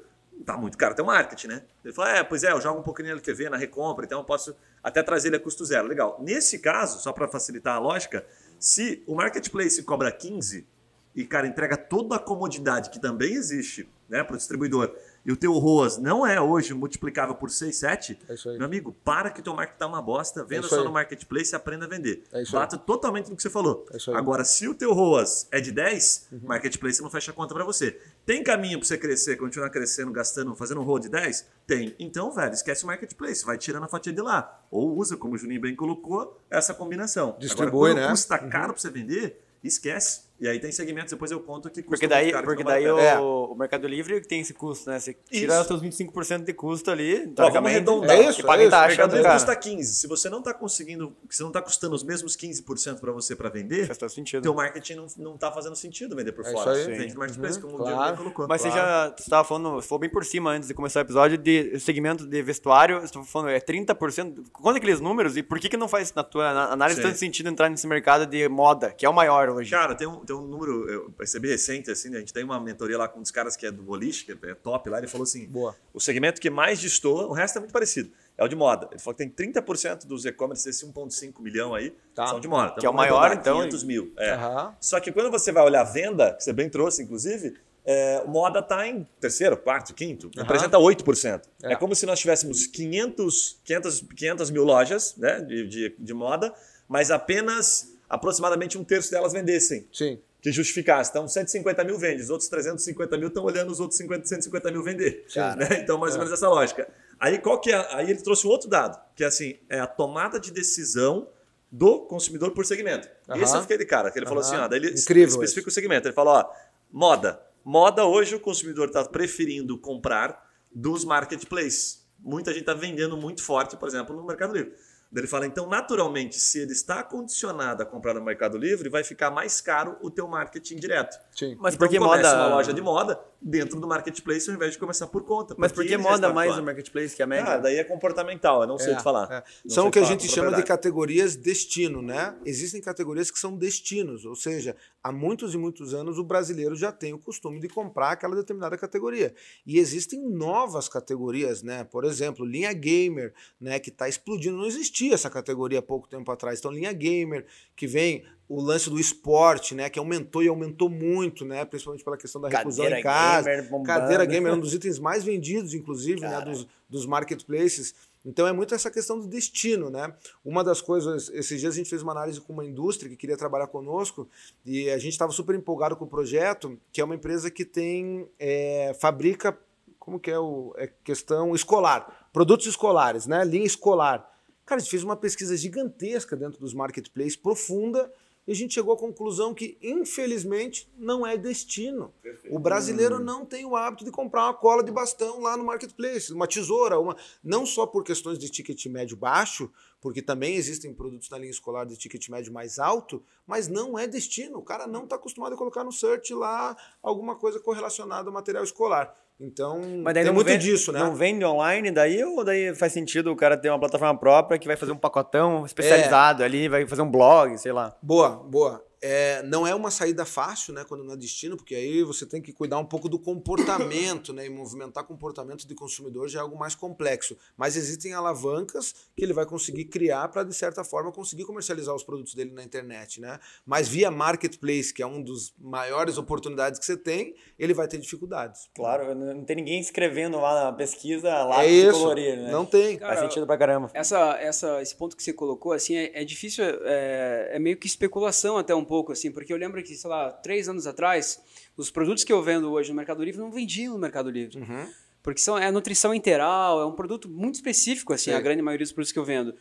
tá muito caro teu marketing, né? Ele falou, é, pois é, eu jogo um pouquinho na LTV, na recompra, então eu posso até trazer ele a custo zero. Legal. Nesse caso, só para facilitar a lógica, se o marketplace cobra 15 e, cara, entrega toda a comodidade que também existe né, para o distribuidor, e o teu ROAS não é hoje multiplicável por 6, 7, É isso aí. meu amigo, para que teu marketing tá uma bosta, venda isso só aí. no marketplace e aprenda a vender. É. Bata totalmente no que você falou. É. Agora, se o teu ROAS é de 10, marketplace não fecha a conta para você. Tem caminho para você crescer, continuar crescendo, gastando, fazendo um ROAS de 10? Tem. Então, velho, esquece o marketplace, vai tirando a fatia de lá. Ou usa, como o Juninho bem colocou, essa combinação. Distribui, Agora, quando né? custa caro para você vender, esquece. E aí tem segmentos, depois eu conto que custa Porque daí, porque daí o. É. o Mercado Livre tem esse custo, né? Você tira Isso. os seus 25% de custo ali, Ó, vamos arredondar. É isso, que paga é isso. O taxa Mercado do Livre custa 15. Se você não está conseguindo, se não está custando os mesmos 15% para você para vender, Faz todo sentido. teu marketing não, não tá fazendo sentido vender por É fora. isso aí. Vende no marketplace, Uhum, como o claro. Diego colocou. Mas você Claro. já estava falando, você falou bem por cima antes de começar o episódio, de segmento de vestuário, você estava falando, é 30%. Quanto é aqueles números e por que, que não faz, na tua na- análise, Sim. tanto sentido entrar nesse mercado de moda, que é o maior hoje? Cara, tem um, tem um número, eu recebi recente, assim, né? a gente tem uma mentoria lá com um dos caras que é do boliche, que é top lá, ele falou assim, Boa. o segmento que mais destoa, o resto é muito parecido, é o de moda. Ele falou que tem 30% dos e-commerce desse 1.5 milhão aí, Tá. são de moda. Que é o maior, então, 500 mil. É. Aham. Só que quando você vai olhar a venda, que você bem trouxe, inclusive, é, moda está em terceiro, quarto, quinto, representa 8%. É. É. como se nós tivéssemos 500, 500, 500 mil lojas né, de, de, de moda, mas apenas aproximadamente um terço delas vendessem, Sim. que justificasse. Então, 150 mil vende, os outros 350 mil estão olhando os outros 50, 150 mil vender. Cara. Né? Então, mais ou menos essa lógica. Aí, qual que é? Aí ele trouxe um outro dado, que é assim, é a tomada de decisão do consumidor por segmento. Esse eu fiquei de cara, que ele falou assim, ó, daí ele Incrível especifica o segmento. Ele falou, ó, moda, Moda hoje o consumidor está preferindo comprar dos marketplaces. Muita gente está vendendo muito forte, por exemplo, no Mercado Livre. Ele fala, então, naturalmente, se ele está condicionado a comprar no Mercado Livre, vai ficar mais caro o teu marketing direto. Sim. Mas então, por que começa moda? uma loja de moda dentro do marketplace ao invés de começar por conta. Mas por porque que moda mais no marketplace que a média? Ah, daí é comportamental, eu não sei É, te falar. é. São sei o que a gente chama de categorias destino, né? Existem categorias que são destinos, ou seja, há muitos e muitos anos o brasileiro já tem o costume de comprar aquela determinada categoria. E existem novas categorias, né? Por exemplo, linha gamer, né, que está explodindo. Não existia essa categoria há pouco tempo atrás. Então, linha gamer, que vem o lance do esporte, né, que aumentou e aumentou muito, né, principalmente pela questão da reclusão Cadeira em casa. gamer bombando. Cadeira gamer é um dos itens mais vendidos, inclusive, né, dos, dos marketplaces. Então é muito essa questão do destino, né? Uma das coisas, esses dias a gente fez uma análise com uma indústria que queria trabalhar conosco e a gente estava super empolgado com o projeto, que é uma empresa que tem, é, fabrica, como que é o, é questão escolar, produtos escolares, né? Linha escolar. Cara, a gente fez uma pesquisa gigantesca dentro dos marketplaces, profunda, e a gente chegou à conclusão que, infelizmente, não é destino. O brasileiro não tem o hábito de comprar uma cola de bastão lá no marketplace, uma tesoura, uma não só por questões de ticket médio baixo, porque também existem produtos na linha escolar de ticket médio mais alto, mas não é destino. O cara não está acostumado a colocar no search lá alguma coisa correlacionada ao material escolar. Então, tem muito vende, disso, né? Não vende online daí ou daí faz sentido o cara ter uma plataforma própria que vai fazer um pacotão especializado É. ali, vai fazer um blog, sei lá. Boa, boa. É, não é uma saída fácil, né, quando não é destino, porque aí você tem que cuidar um pouco do comportamento, né, e movimentar comportamento de consumidor já é algo mais complexo. Mas existem alavancas que ele vai conseguir criar para de certa forma conseguir comercializar os produtos dele na internet, né? Mas via marketplace, que é um dos maiores oportunidades que você tem, ele vai ter dificuldades. Claro, não tem ninguém escrevendo lá na pesquisa lá é isso. colorir, né? Não tem. Cara, Faz sentido pra caramba. Essa, essa, esse ponto que você colocou, assim, é, é difícil, é, é meio que especulação até um pouco, assim, porque eu lembro que, sei lá, três anos atrás, os produtos que eu vendo hoje no Mercado Livre não vendiam no Mercado Livre. Uhum. Porque são, é nutrição integral, é um produto muito específico, assim, Sim. a grande maioria dos produtos que eu vendo.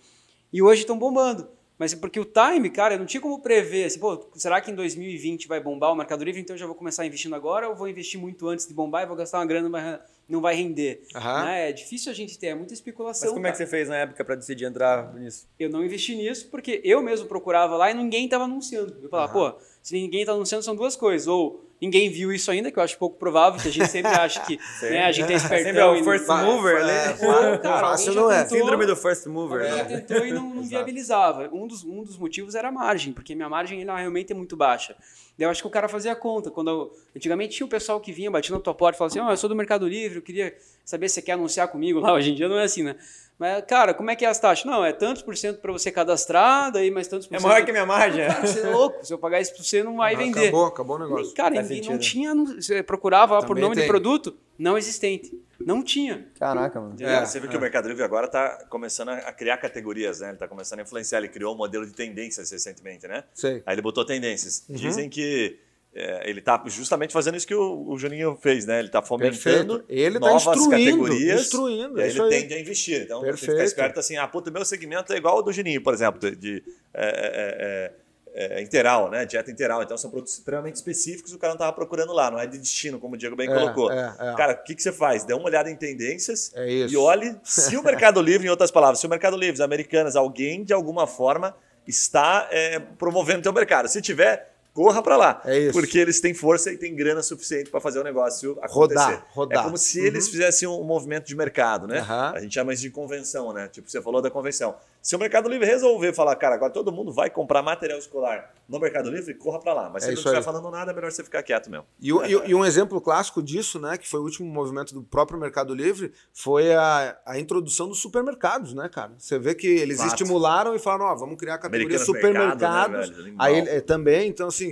E hoje estão bombando. Mas porque o time, cara, eu não tinha como prever, assim, pô, será que em 2020 vai bombar o Mercado Livre, então eu já vou começar investindo agora ou vou investir muito antes de bombar e vou gastar uma grana, mas não vai render? Aham. Né? É difícil a gente ter, é muita especulação. Mas como é que cara. você fez na época pra decidir entrar nisso? Eu não investi nisso porque eu mesmo procurava lá e ninguém estava anunciando. Eu falava, pô, se ninguém está anunciando são duas coisas. Ou ninguém viu isso ainda, que eu acho pouco provável, que a gente sempre acha que né, a gente é espertão. Sempre é o first mover, né? Ou, cara, Fácil não é. tentou- Síndrome do first mover. Né? tentou e não, não viabilizava. Um dos, um dos motivos era a margem, porque minha margem ela realmente é muito baixa. Daí Eu acho que o cara fazia a conta. Quando eu- antigamente tinha o pessoal que vinha, batia na tua porta e falava assim: oh, eu sou do Mercado Livre, eu queria saber se você quer anunciar comigo lá. Hoje em dia não é assim, né? Mas, cara, como é que é as taxas? Não, é tantos por cento para você cadastrar, daí mais tantos por É cento. maior que a minha margem. Cara, você é louco. Se eu pagar isso pra você, não vai vender. Acabou, acabou o negócio. Cara, Faz ninguém- não tinha. não- Você procurava lá por Também nome de tem. produto, não existente. Não tinha. Caraca, mano. É, Você viu que o Mercado Livre agora está começando a criar categorias, né? Ele está começando a influenciar. Ele criou um modelo de tendências recentemente, né? Sei. Aí ele botou tendências. Uhum. Dizem que é, ele está justamente fazendo isso que o, o Juninho fez, né? Ele está fomentando Perfeito. Ele tá novas instruindo, categorias instruindo, e é aí ele aí. tende a investir. Então, você Perfeito. fica esperto assim, ah, puta, o meu segmento é igual ao do Juninho, por exemplo, de, de, é, é, é, é, integral, né? Dieta integral. Então, são produtos extremamente específicos que o cara não estava procurando lá, não é de destino, como o Diego bem É, colocou. é, é. Cara, o que, que você faz? Dê uma olhada em tendências É e olhe se o Mercado Livre, em outras palavras, se o Mercado Livre, as americanas, alguém de alguma forma está é, promovendo o teu mercado. Se tiver, corra para lá. É isso. Porque eles têm força e têm grana suficiente para fazer o negócio acontecer. Rodar, rodar. É como se eles fizessem um movimento de mercado, né? Aham. A gente chama isso de convenção, né? Tipo, você falou da convenção. Se o Mercado Livre resolver falar, cara, agora todo mundo vai comprar material escolar no Mercado Livre, corra para lá. Mas É se ele não estiver falando nada, é melhor você ficar quieto mesmo. E, o- e e um exemplo clássico disso, né, que foi o último movimento do próprio Mercado Livre, foi a, a introdução dos supermercados, né, cara? Você vê que eles Fato. estimularam e falaram, ó, vamos criar a categoria Americanas Mercado, supermercados. né, velho? Animal. Aí é, também, então assim,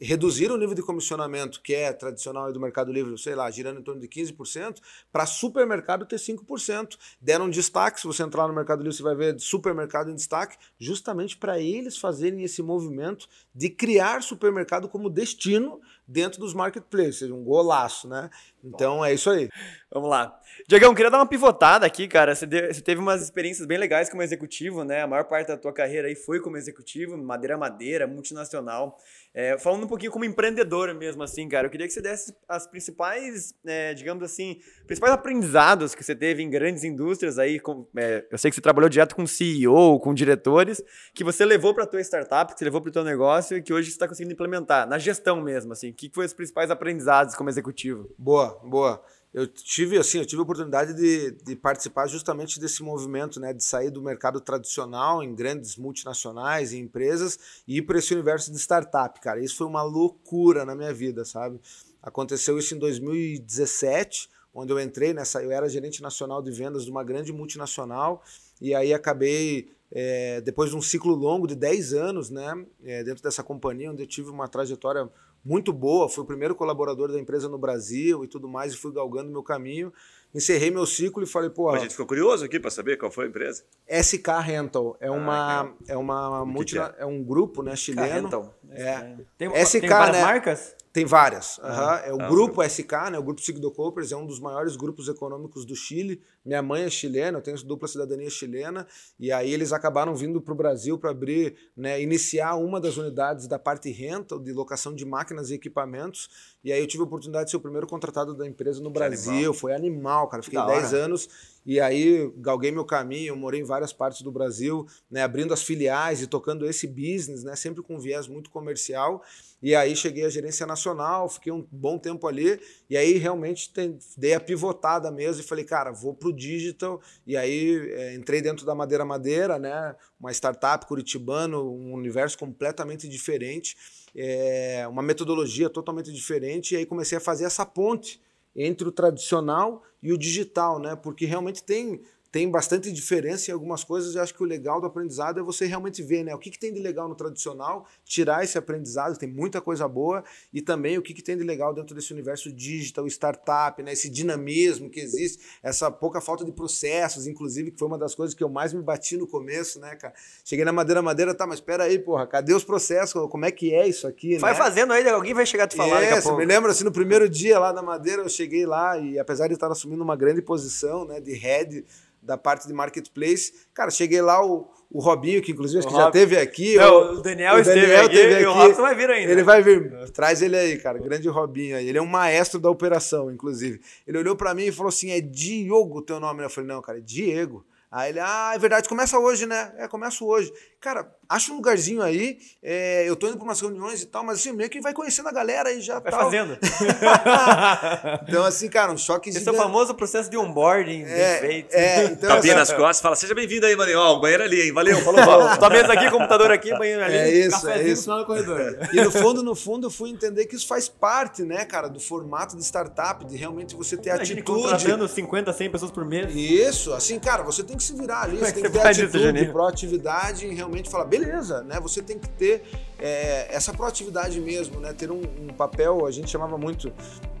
reduziram o nível de comissionamento, que é tradicional do Mercado Livre, sei lá, girando em torno de 15%, para supermercado ter 5%. Deram destaque, se você entrar no Mercado Livre, você vai ver supermercado em destaque, justamente para eles fazerem esse movimento de criar supermercado como destino dentro dos marketplaces, um golaço, né? Então é isso aí. Vamos lá. Diegão, queria dar uma pivotada aqui, cara. Você, teve umas experiências bem legais como executivo, né? A maior parte da tua carreira aí foi como executivo, madeira madeira, multinacional. É, falando um pouquinho como empreendedor mesmo, assim, cara, eu queria que você desse as principais, é, digamos assim, principais aprendizados que você teve em grandes indústrias aí. Com, é, eu sei que você trabalhou direto com CEO, com diretores, que você levou para tua startup, que você levou para o teu negócio e que hoje você está conseguindo implementar, na gestão mesmo, assim. O que foi os principais aprendizados como executivo? Boa, boa eu tive assim, eu tive a oportunidade de, de, participar justamente desse movimento, né, de sair do mercado tradicional em grandes multinacionais e empresas e ir para esse universo de startup, cara. Isso foi uma loucura na minha vida, sabe? Aconteceu isso em 2017, onde eu entrei nessa, eu era gerente nacional de vendas de uma grande multinacional e aí acabei é, depois de um ciclo longo de 10 anos, né, é, dentro dessa companhia, onde eu tive uma trajetória muito boa, fui o primeiro colaborador da empresa no Brasil e tudo mais, e fui galgando meu caminho. Encerrei meu ciclo e falei, pô. A gente ficou curioso aqui para saber qual foi a empresa. SK Rental é ah, uma é uma multi, é? é? um grupo, né, chileno. SK Rental. É. Tem, SK, tem várias né? marcas? Tem várias. Uhum. É o ah, grupo SK, né? O grupo Sigdo Coopers é um dos maiores grupos econômicos do Chile. Minha mãe é chilena, eu tenho dupla cidadania chilena. E aí eles acabaram vindo para o Brasil para abrir, né? Iniciar uma das unidades da parte rental, de locação de máquinas e equipamentos. E aí eu tive a oportunidade de ser o primeiro contratado da empresa no Brasil. Animal. Foi animal, cara. Fiquei 10 anos e aí galguei meu caminho, morei em várias partes do Brasil, né, abrindo as filiais e tocando esse business, né, sempre com viés muito comercial. E aí cheguei à gerência nacional, fiquei um bom tempo ali, e aí realmente tem, dei a pivotada mesmo e falei, cara, vou pro digital. E aí é, entrei dentro da Madeira Madeira, né, uma startup curitibano, um universo completamente diferente, é, uma metodologia totalmente diferente, e aí comecei a fazer essa ponte entre o tradicional e o digital, né? Porque realmente tem tem bastante diferença em algumas coisas e acho que o legal do aprendizado é você realmente ver né, o que, que tem de legal no tradicional, tirar esse aprendizado, tem muita coisa boa, e também o que, que tem de legal dentro desse universo digital, startup, né, esse dinamismo que existe, essa pouca falta de processos, inclusive, que foi uma das coisas que eu mais me bati no começo, né, cara? Cheguei na Madeira Madeira, tá, mas espera aí, porra, cadê os processos? Como é que é isso aqui, Vai né? fazendo aí, alguém vai chegar a te falar é, Me lembro, assim, no primeiro dia lá na Madeira, eu cheguei lá e apesar de estar assumindo uma grande posição, né, de head da parte de marketplace. Cara, cheguei lá, o, o Robinho, que inclusive acho que já teve aqui. Não, o, Daniel, o esteve Daniel aqui, aqui. E o Robson vai vir ainda. Ele vai vir. Traz ele aí, cara. Grande Robinho aí. Ele é um maestro da operação, inclusive. Ele olhou para mim e falou assim: é Diogo o teu nome? Eu falei: não, cara, é Diego. Aí ele, ah, é verdade, começa hoje, né? É, começa hoje. Cara, acha um lugarzinho aí, é, eu tô indo para umas reuniões e tal, mas assim, meio que vai conhecendo a galera e já Vai tal. fazendo. então, assim, cara, um choque Esse é o famoso processo de onboarding é, bem feito. É, então, Tapinha assim, nas costas, fala, seja bem-vindo aí, mano. Ó, o banheiro ali, hein? Valeu, falou, Tua mesa aqui, computador aqui, banheiro ali. É isso, é isso. No corredor. E no fundo, no fundo, eu fui entender que isso faz parte, né, cara, do formato de startup, de realmente você ter Imagine atitude. contratando 50, 100 pessoas por mês. Isso, assim, cara, você tem que se virar ali, você tem que ter atitude, proatividade e realmente falar, beleza, né? Você tem que ter é, essa proatividade mesmo, né? Ter um, um, papel, a gente chamava muito,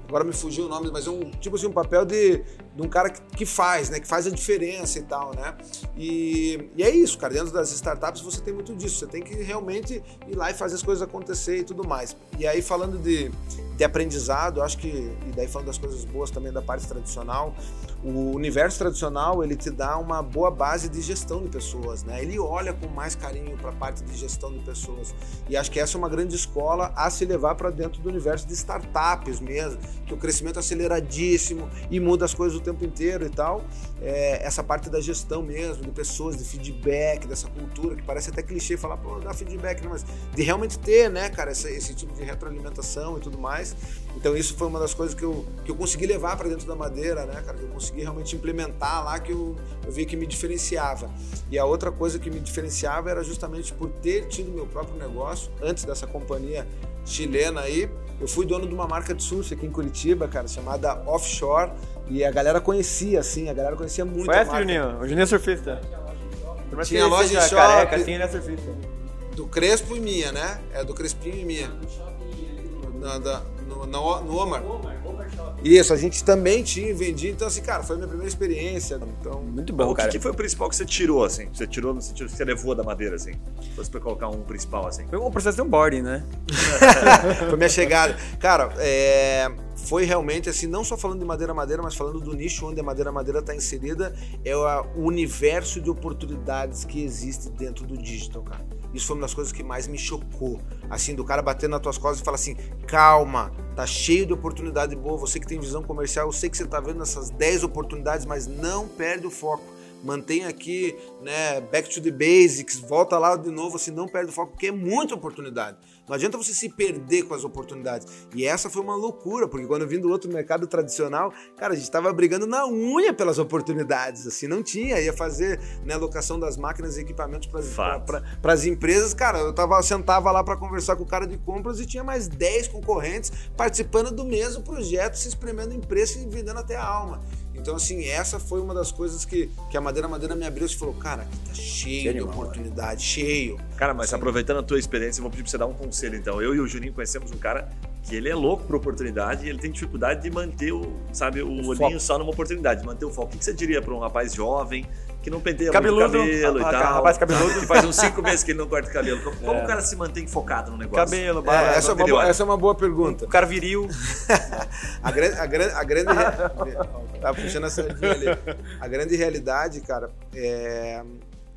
agora me fugiu o nome, mas é um tipo assim, um papel de, de um cara que, que, faz, né? Que faz a diferença e tal, né? E, e, é isso, cara. Dentro das startups você tem muito disso. Você tem que realmente ir lá e fazer as coisas acontecer e tudo mais. E aí, falando de, de aprendizado, acho que, e daí falando das coisas boas também da parte tradicional, o universo tradicional ele te dá uma boa base de gestão de pessoas, né? Ele olha com mais carinho para a parte de gestão de pessoas e acho que essa é uma grande escola a se levar para dentro do universo de startups mesmo, que o crescimento é aceleradíssimo e muda as coisas o tempo inteiro e tal. É, essa parte da gestão mesmo, de pessoas, de feedback, dessa cultura que parece até clichê falar, pô, dá feedback, né? mas de realmente ter, né, cara, esse, esse tipo de retroalimentação e tudo mais. Então isso foi uma das coisas que eu, que eu consegui levar para dentro da madeira, né, cara? Que eu consegui realmente implementar lá que eu, eu vi que me diferenciava. E a outra coisa que me diferenciava era justamente por ter tido meu próprio negócio antes dessa companhia chilena aí. Eu fui dono de uma marca de surf aqui em Curitiba, cara, chamada Offshore. E a galera conhecia, assim, a galera conhecia muito Conhece, a. Juninho? O Juninho é surfista. Tinha loja em shopping. Careca, assim, ele é surfista. Do Crespo e minha, né? É do Crespinho e minha. Na, da, no, no, no Omar. Isso, a gente também tinha e vendia. Então, assim, cara, foi a minha primeira experiência. Então, Muito bom, o que, cara. que foi o principal que você tirou, assim? Você tirou no sentido que você levou da madeira, assim? Se fosse pra colocar um principal, assim. Foi um processo de onboarding, né? foi minha chegada. Cara, é, foi realmente assim, não só falando de madeira madeira, mas falando do nicho onde a madeira madeira está inserida, é o universo de oportunidades que existe dentro do digital, cara. Isso foi uma das coisas que mais me chocou. Assim, do cara bater nas tuas costas e falar assim: calma, tá cheio de oportunidade boa. Você que tem visão comercial, eu sei que você tá vendo essas 10 oportunidades, mas não perde o foco mantém aqui, né, back to the basics, volta lá de novo, assim, não perde o foco, porque é muita oportunidade. Não adianta você se perder com as oportunidades. E essa foi uma loucura, porque quando eu vim do outro mercado tradicional, cara, a gente estava brigando na unha pelas oportunidades, assim, não tinha, ia fazer né, locação das máquinas e equipamentos para as empresas, cara, eu tava, sentava lá para conversar com o cara de compras e tinha mais 10 concorrentes participando do mesmo projeto, se espremendo em preço e vendendo até a alma. Então, assim, essa foi uma das coisas que, que a Madeira Madeira me abriu e falou: cara, aqui tá cheio que de animal, oportunidade, cheio. Cara, mas assim, aproveitando a tua experiência, eu vou pedir pra você dar um conselho, então. Eu e o Juninho conhecemos um cara que ele é louco por oportunidade e ele tem dificuldade de manter o, sabe, o, o olhinho foco. só numa oportunidade, manter o foco. O que você diria para um rapaz jovem que não penteia cabeludo, muito cabelo a, a, e tal. Rapaz cabeludo. Que faz uns cinco meses que ele não corta cabelo. Como, é. o cara se mantém focado no negócio? Cabelo, barba, é, essa, é uma boa, essa é uma boa pergunta. O cara viril. a, grande, a, grande, a grande... tá puxando essa ali. A grande realidade, cara, é...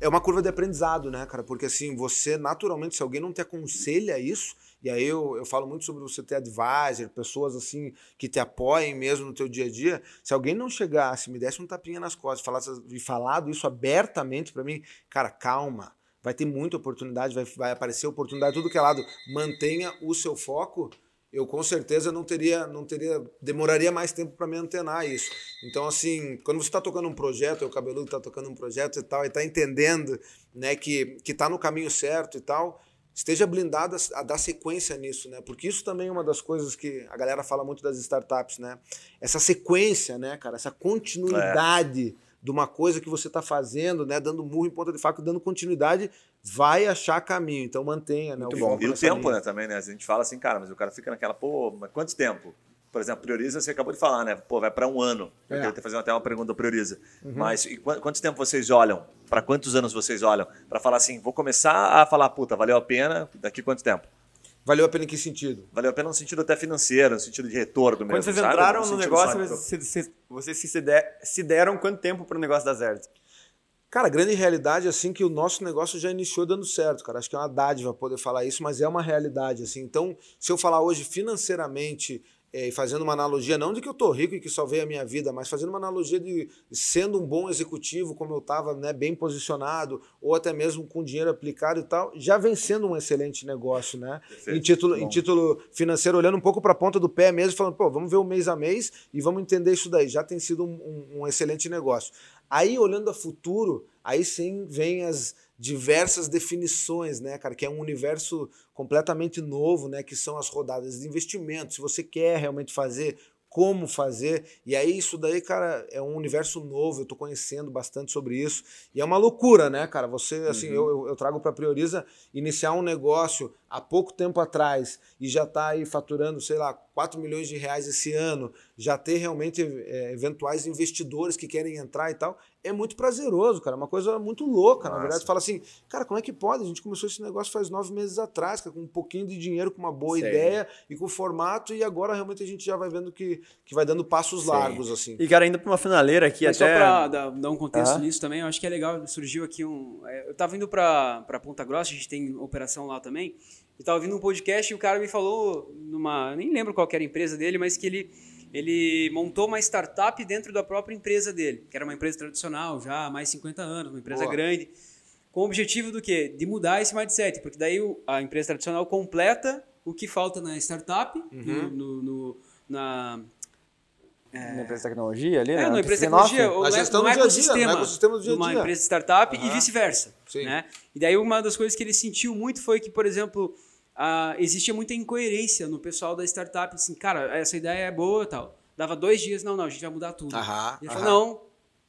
É uma curva de aprendizado, né, cara? Porque assim, você naturalmente, se alguém não te aconselha isso, e aí eu, eu falo muito sobre você ter advisor, pessoas assim que te apoiem mesmo no teu dia a dia. Se alguém não chegasse, me desse um tapinha nas costas falasse, e falado isso abertamente para mim, cara, calma. Vai ter muita oportunidade, vai, vai aparecer oportunidade tudo que é lado. Mantenha o seu foco eu com certeza não teria, não teria, demoraria mais tempo para me antenar isso. Então, assim, quando você está tocando um projeto, o cabeludo está tocando um projeto e tal, e está entendendo, né, que que está no caminho certo e tal, esteja blindado a, dar sequência nisso, né? Porque isso também é uma das coisas que a galera fala muito das startups, né? Essa sequência, né, cara? Essa continuidade é. de uma coisa que você está fazendo, né? Dando murro em ponta de faca, dando continuidade, vai achar caminho. Então mantenha, né? Muito o bom. E o tempo, linha. né? Também, né? A gente fala assim, cara, mas o cara fica naquela, pô, mas quanto tempo? Por exemplo, prioriza, você acabou de falar, né? Pô, vai para um ano. Eu é. queria fazer até uma pergunta prioriza. Uhum. Mas e quanto tempo vocês olham? Para quantos anos vocês olham? Para falar assim, vou começar a falar, puta, valeu a pena, daqui quanto tempo? Valeu a pena em que sentido? Valeu a pena no sentido até financeiro, no sentido de retorno Quando mesmo. Quando vocês entraram no, no negócio, vocês, vocês se, der, se deram quanto tempo para o negócio dar certo? Cara, a grande realidade é assim que o nosso negócio já iniciou dando certo, cara. Acho que é uma dádiva poder falar isso, mas é uma realidade assim. Então, se eu falar hoje financeiramente é, fazendo uma analogia, não de que eu tô rico e que salvei a minha vida, mas fazendo uma analogia de sendo um bom executivo, como eu estava né, bem posicionado, ou até mesmo com dinheiro aplicado e tal, já vem sendo um excelente negócio, né? Em título, em título financeiro, olhando um pouco para a ponta do pé mesmo, falando, pô, vamos ver o mês a mês e vamos entender isso daí. Já tem sido um, um, um excelente negócio. Aí, olhando a futuro, aí sim vem as diversas definições, né, cara, que é um universo completamente novo, né, que são as rodadas de investimento. Se você quer realmente fazer como fazer. E aí, isso daí, cara, é um universo novo, eu tô conhecendo bastante sobre isso. E é uma loucura, né, cara? Você, assim, uhum. eu, eu trago para Prioriza iniciar um negócio há pouco tempo atrás e já tá aí faturando, sei lá, 4 milhões de reais esse ano, já ter realmente é, eventuais investidores que querem entrar e tal, é muito prazeroso, cara. É uma coisa muito louca. Nossa. Na verdade, você fala assim, cara, como é que pode? A gente começou esse negócio faz nove meses atrás, cara, com um pouquinho de dinheiro, com uma boa Sim. ideia e com formato, e agora realmente a gente já vai vendo que, que vai dando passos Sim. largos, assim. E, cara, ainda para uma finaleira aqui Mas até... Só para dar, dar, um contexto nisso também, eu acho que é legal, surgiu aqui um... É, eu tava indo para Ponta Grossa, a gente tem operação lá também, e tava ouvindo um podcast e o cara me falou numa... Nem lembro qual era a empresa dele, mas que ele ele montou uma startup dentro da própria empresa dele, que era uma empresa tradicional já há mais de 50 anos, uma empresa Boa. grande, com o objetivo do quê? De mudar esse mindset, porque daí a empresa tradicional completa o que falta na startup, uhum. no, no, na é... Na empresa de tecnologia ali, é, né? na empresa de tecnologia, ou a gestão no, no, ecossistema, no ecossistema do dia a dia. uma empresa startup uhum. e vice-versa. Né? E daí uma das coisas que ele sentiu muito foi que, por exemplo, ah, existia muita incoerência no pessoal da startup, assim, cara, essa ideia é boa e tal. Dava dois dias, não, não, a gente vai mudar tudo. Aham, ele falou, não,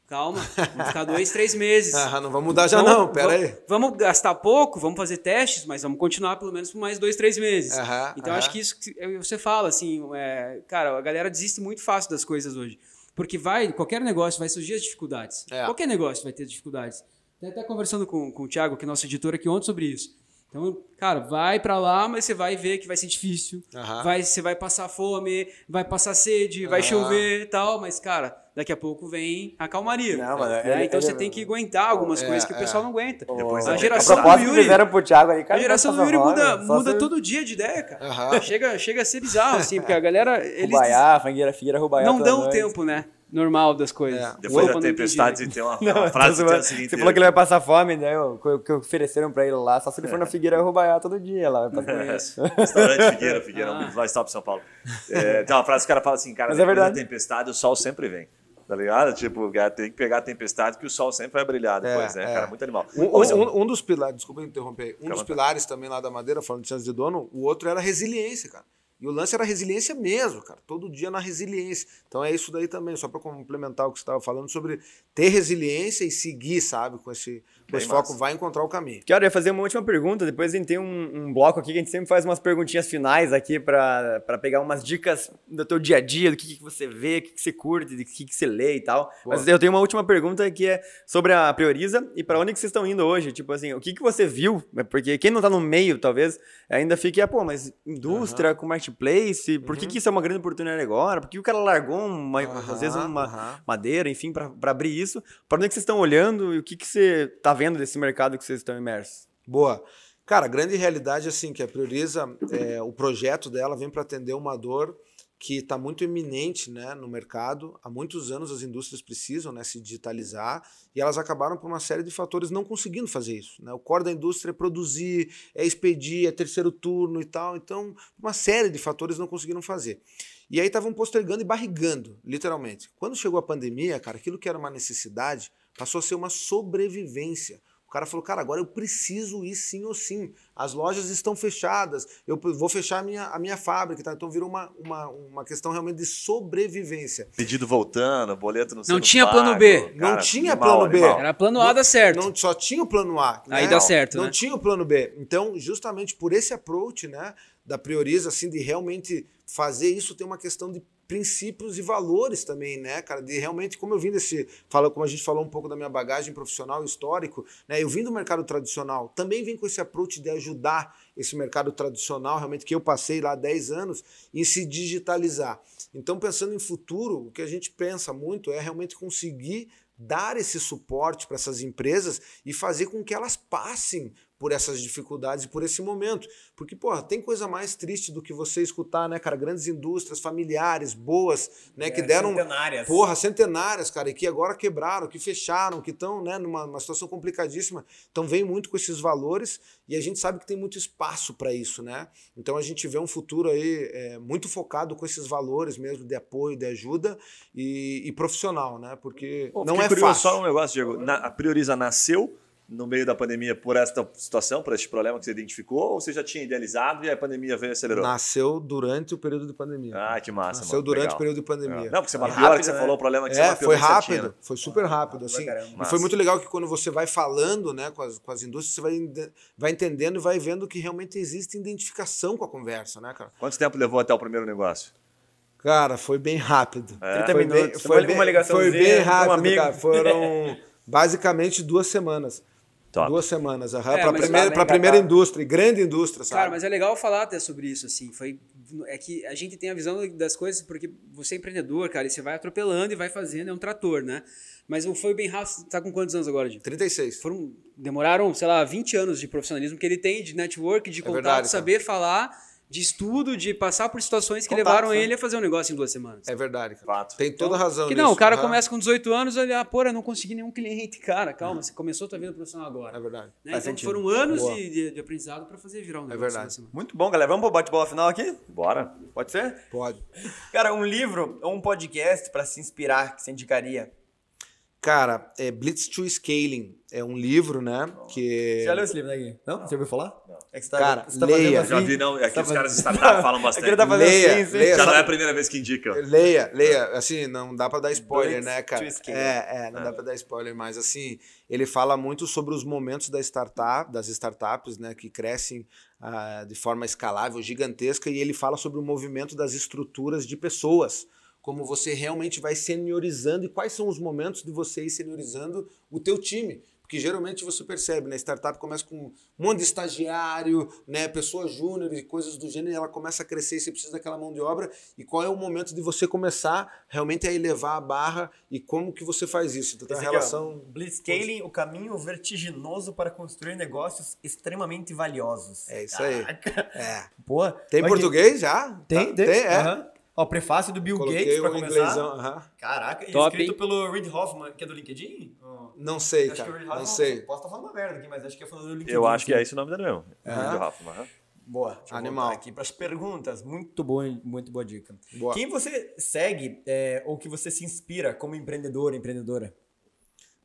calma, vamos ficar dois, três meses. Não vamos mudar já não, pera vamos, aí. Vamos gastar pouco, vamos fazer testes, mas vamos continuar pelo menos por mais dois, três meses. Aham, então aham. acho que isso que você fala, assim, é, cara, a galera desiste muito fácil das coisas hoje. Porque vai, qualquer negócio vai surgir as dificuldades. É. Qualquer negócio vai ter dificuldades. Até até conversando com, com o Thiago, que é nosso editor aqui ontem, sobre isso. Então, cara, vai pra lá, mas você vai ver que vai ser difícil. Vai, você vai passar fome, vai passar sede, vai chover e tal, mas, cara, daqui a pouco vem a calmaria. Não, mano, né? ele- então ele- você tem que aguentar algumas É, coisas que o é. pessoal não aguenta. Depois a geração a do Yuri, pro Thiago ali, cara, a geração do Yuri muda, muda todo dia de ideia, cara. Chega, chega a ser bizarro, assim, porque a galera, eles Rubaiá, Fangueira, Figueira, Rubaiá. não dão o noite. tempo, né? Normal das coisas. É. Depois Opa, da tempestade né? tem uma, Não, uma frase que seguinte. Você falou que ele vai passar fome, né? O que- que ofereceram pra ele lá, só se ele for na Figueira e Rubaiá todo dia lá. Vai passar Restaurante Figueira, Figueira, Ah. um stop São Paulo. É, tem uma frase que o cara fala assim, cara, Mas é depois da verdade. tempestade o sol sempre vem. Tá ligado? Tipo, tem que pegar a tempestade que o sol sempre vai brilhar depois, É, né, é. cara? Muito animal. Um, um- um dos pilares, desculpa interromper, um à dos pilares também lá da Madeira, falando de chance de dono, o outro era resiliência, cara. E o lance era resiliência mesmo, cara. Todo dia na resiliência. Então é isso daí também, só para complementar o que você estava falando sobre ter resiliência e seguir, sabe, com esse, esse foco, massa. vai encontrar o caminho. Ia fazer uma última pergunta, depois a gente tem um, um bloco aqui que a gente sempre faz umas perguntinhas finais aqui pra pegar umas dicas do teu dia a dia, do que, que você vê, o que, que você curte, do que, que você lê e tal. Boa. Mas eu tenho uma última pergunta que é sobre a Prioriza e pra onde que vocês estão indo hoje? Tipo assim, o que, que você viu? Porque quem não tá no meio, talvez, ainda fique, ah, pô, mas indústria com marketplace, por que, que isso é uma grande oportunidade agora? Por que o cara largou uma, às vezes uma, madeira, enfim, para abrir isso. Para onde é que vocês estão olhando e o que, que você tá vendo desse mercado que vocês estão imersos? Boa. Cara, a grande realidade assim, que a Prioriza, é, o projeto dela vem para atender uma dor que está muito eminente né, no mercado. Há muitos anos as indústrias precisam né, se digitalizar e elas acabaram por uma série de fatores não conseguindo fazer isso. Né? O core da indústria é produzir, é expedir, é terceiro turno e tal. Então, uma série de fatores não conseguiram fazer. E aí estavam postergando e barrigando, literalmente. Quando chegou a pandemia, cara, aquilo que era uma necessidade passou a ser uma sobrevivência. O cara falou, cara, agora eu preciso ir sim ou sim. As lojas estão fechadas, eu vou fechar a minha, a minha fábrica, tá? Então virou uma, uma, uma questão realmente de sobrevivência. Pedido voltando, boleto no Não tinha plano B. Não tinha plano B. Era plano A dá certo. Não, só tinha o plano A. Aí né? dá certo, Não né? tinha o plano B. Então, justamente por esse approach, né, da Prioriza, assim, de realmente fazer isso, tem uma questão de princípios e valores também, né, cara, de realmente, como eu vim desse, fala, como a gente falou um pouco da minha bagagem profissional histórico, né, eu vim do mercado tradicional, também vim com esse approach de ajudar esse mercado tradicional, realmente, que eu passei lá 10 anos, em se digitalizar. Então, pensando em futuro, o que a gente pensa muito é realmente conseguir dar esse suporte para essas empresas e fazer com que elas passem por essas dificuldades e por esse momento. Porque, porra, tem coisa mais triste do que você escutar, né, cara, grandes indústrias familiares, boas, né, que deram centenárias. porra, centenárias, cara, e que agora quebraram, que fecharam, que estão, né, numa, numa situação complicadíssima. Então vem muito com esses valores e a gente sabe que tem muito espaço para isso, né? Então a gente vê um futuro aí é, muito focado com esses valores mesmo de apoio, de ajuda e, e profissional, né? Porque Pô, não é fácil. Só um negócio, Diego. Na, a Prioriza nasceu no meio da pandemia por esta situação, por este problema que você identificou, ou você já tinha idealizado e a pandemia veio e acelerou? Nasceu durante o período de pandemia. Ah, que massa, Nasceu mano. durante Legal. o período de pandemia. Não, porque você Foi mapeou que rápido, você né? falou o problema que você É, mapeou foi bem rápido, né? foi super rápido, assim. E foi muito legal que quando você vai falando, né, com as, com as indústrias, você vai, vai entendendo e vai vendo que realmente existe identificação com a conversa, né, cara? Quanto tempo levou até o primeiro negócio? Cara, foi bem rápido. É? 30 Foi bem, minutos, foi uma- bem, uma ligaçãozinha foi bem com um rápido, amigo. cara. Foram basicamente duas semanas. Top. Duas semanas, aham. É, pra, mas primeira, pra primeira indústria, grande indústria, sabe? Cara, mas é legal falar até sobre isso, assim. Foi, é que a gente tem a visão das coisas, porque você é empreendedor, cara, e você vai atropelando e vai fazendo, é um trator, né? Mas o Foi Bem Rápido, você tá com quantos anos agora, Di? 36. Foram, demoraram, sei lá, 20 anos de profissionalismo que ele tem, de network, de contato, verdade, cara. saber falar, de estudo, de passar por situações que Contato, levaram né? ele a fazer um negócio em duas semanas. É verdade, cara. Fato. Tem toda Então, razão Que nisso. não, o cara aham. começa com 18 anos, ele, ah, porra, não consegui nenhum cliente. Cara, calma, você começou a tua vida profissional agora. É verdade. Né? Então sentido. foram anos de, de, de aprendizado para fazer virar um negócio. verdade. em duas semanas. Muito bom, galera. Vamos pro bate-bola final aqui? Bora. Pode ser? Pode. Cara, um livro ou um podcast pra se inspirar que você indicaria? Cara, é Blitz to Scaling. É um livro, né? Que... Você já leu esse livro daqui? Não? Você ouviu falar? Não. É que você tá, Cara, você tá leia. fazendo Já assim? vi, não. Aqui Tá os caras de startup falam É bastante. que ele tá fazendo Leia, assim, sim. leia. Já não é a primeira vez que indicam. Leia, leia, assim, não dá pra dar spoiler, Blitz né, cara? É, é, não dá pra dar spoiler, mas assim, ele fala muito sobre os momentos da startup, das startups, né, que crescem ah, de forma escalável, gigantesca, e ele fala sobre o movimento das estruturas de pessoas, como você realmente vai seniorizando e quais são os momentos de você ir seniorizando o teu time. Porque geralmente você percebe, né? Startup começa com um monte de estagiário, né? Pessoas júnior e coisas do gênero, e ela começa a crescer e você precisa daquela mão de obra. E qual é o momento de você começar realmente a elevar a barra e como que você faz isso? Então tem uma Esse aqui, ó, relação. Blitzscaling, o caminho vertiginoso para construir negócios extremamente valiosos. É isso aí. Caraca. É. Pô, Tem olha português já? Tem, Tá? tem. Tem, é. Aham. Ó, prefácio do Bill Coloquei Gates pra um começar. inglêsão. aham. Caraca, e Top, escrito pelo Reid Hoffman, que é do LinkedIn? Não sei, acho que o cara. Reid Não Hoffman- sei. Posso estar falando uma merda aqui, mas acho que é falando do LinkedIn. Eu acho que é esse o nome dele mesmo. Aham. Do Hoffman. Boa. Deixa eu Animal. aqui para as perguntas. Muito boa, muito boa dica. Boa. Quem você segue é, ou que você se inspira como empreendedor, empreendedora?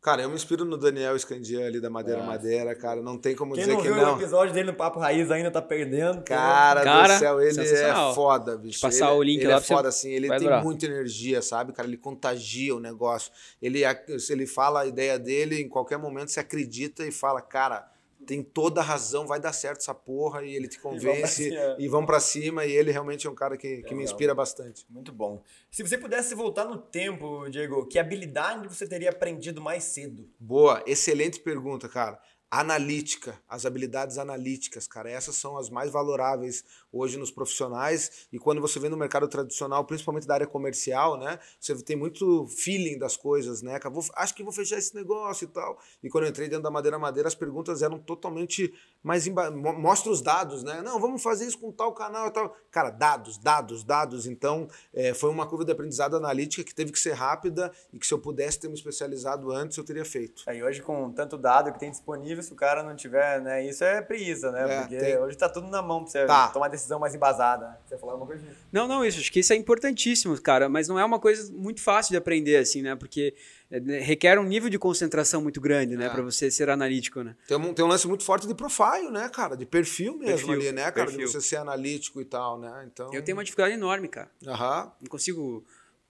Cara, eu me inspiro no Daniel Scandia ali da Madeira Madeira, cara. Não tem como Quem dizer não que viu não. o episódio dele no Papo Raiz ainda tá perdendo. Cara, Cara, do céu, ele é foda, bicho. Passar ele, o link ele lá é pra você- foda, assim. Ele tem adorar. muita energia, sabe, cara? Ele contagia o negócio. Ele, se ele fala a ideia dele, em qualquer momento você acredita e fala, cara, tem toda a razão, vai dar certo essa porra. E ele te convence cima. e vão pra cima. E ele realmente é um cara que, que me inspira bastante. Muito bom. Se você pudesse voltar no tempo, Diego, que habilidade você teria aprendido mais cedo? Boa, excelente pergunta, cara. Analítica, as habilidades analíticas, cara, essas são as mais valoráveis hoje nos profissionais. E quando você vê no mercado tradicional, principalmente da área comercial, né? Você tem muito feeling das coisas, né? Vou- acho que vou fechar esse negócio e tal. E quando eu entrei dentro da Madeira Madeira, as perguntas eram totalmente mais. Mostra os dados, né? Não, vamos fazer isso com tal canal e tal. Cara, dados, dados, dados. Então, é, foi uma curva de aprendizado analítica que teve que ser rápida e que se eu pudesse ter me especializado antes, eu teria feito. Aí hoje, com tanto dado que tem disponível, se o cara não tiver, né? Isso é preguiça, né? É, Porque tem. hoje tá tudo na mão pra você Tá. tomar decisão mais embasada. né? Você falar uma coisa. Não, não, isso. Acho que isso é importantíssimo, cara. Mas não é uma coisa muito fácil de aprender, assim, né? Porque é, né, requer um nível de concentração muito grande, né? É. Pra você ser analítico, né? Tem um, tem um lance muito forte de profile, né, cara? De perfil mesmo Perfil, ali, né, cara? perfil. De você ser analítico e tal, né? Então. Eu tenho uma dificuldade enorme, cara. Aham. Não consigo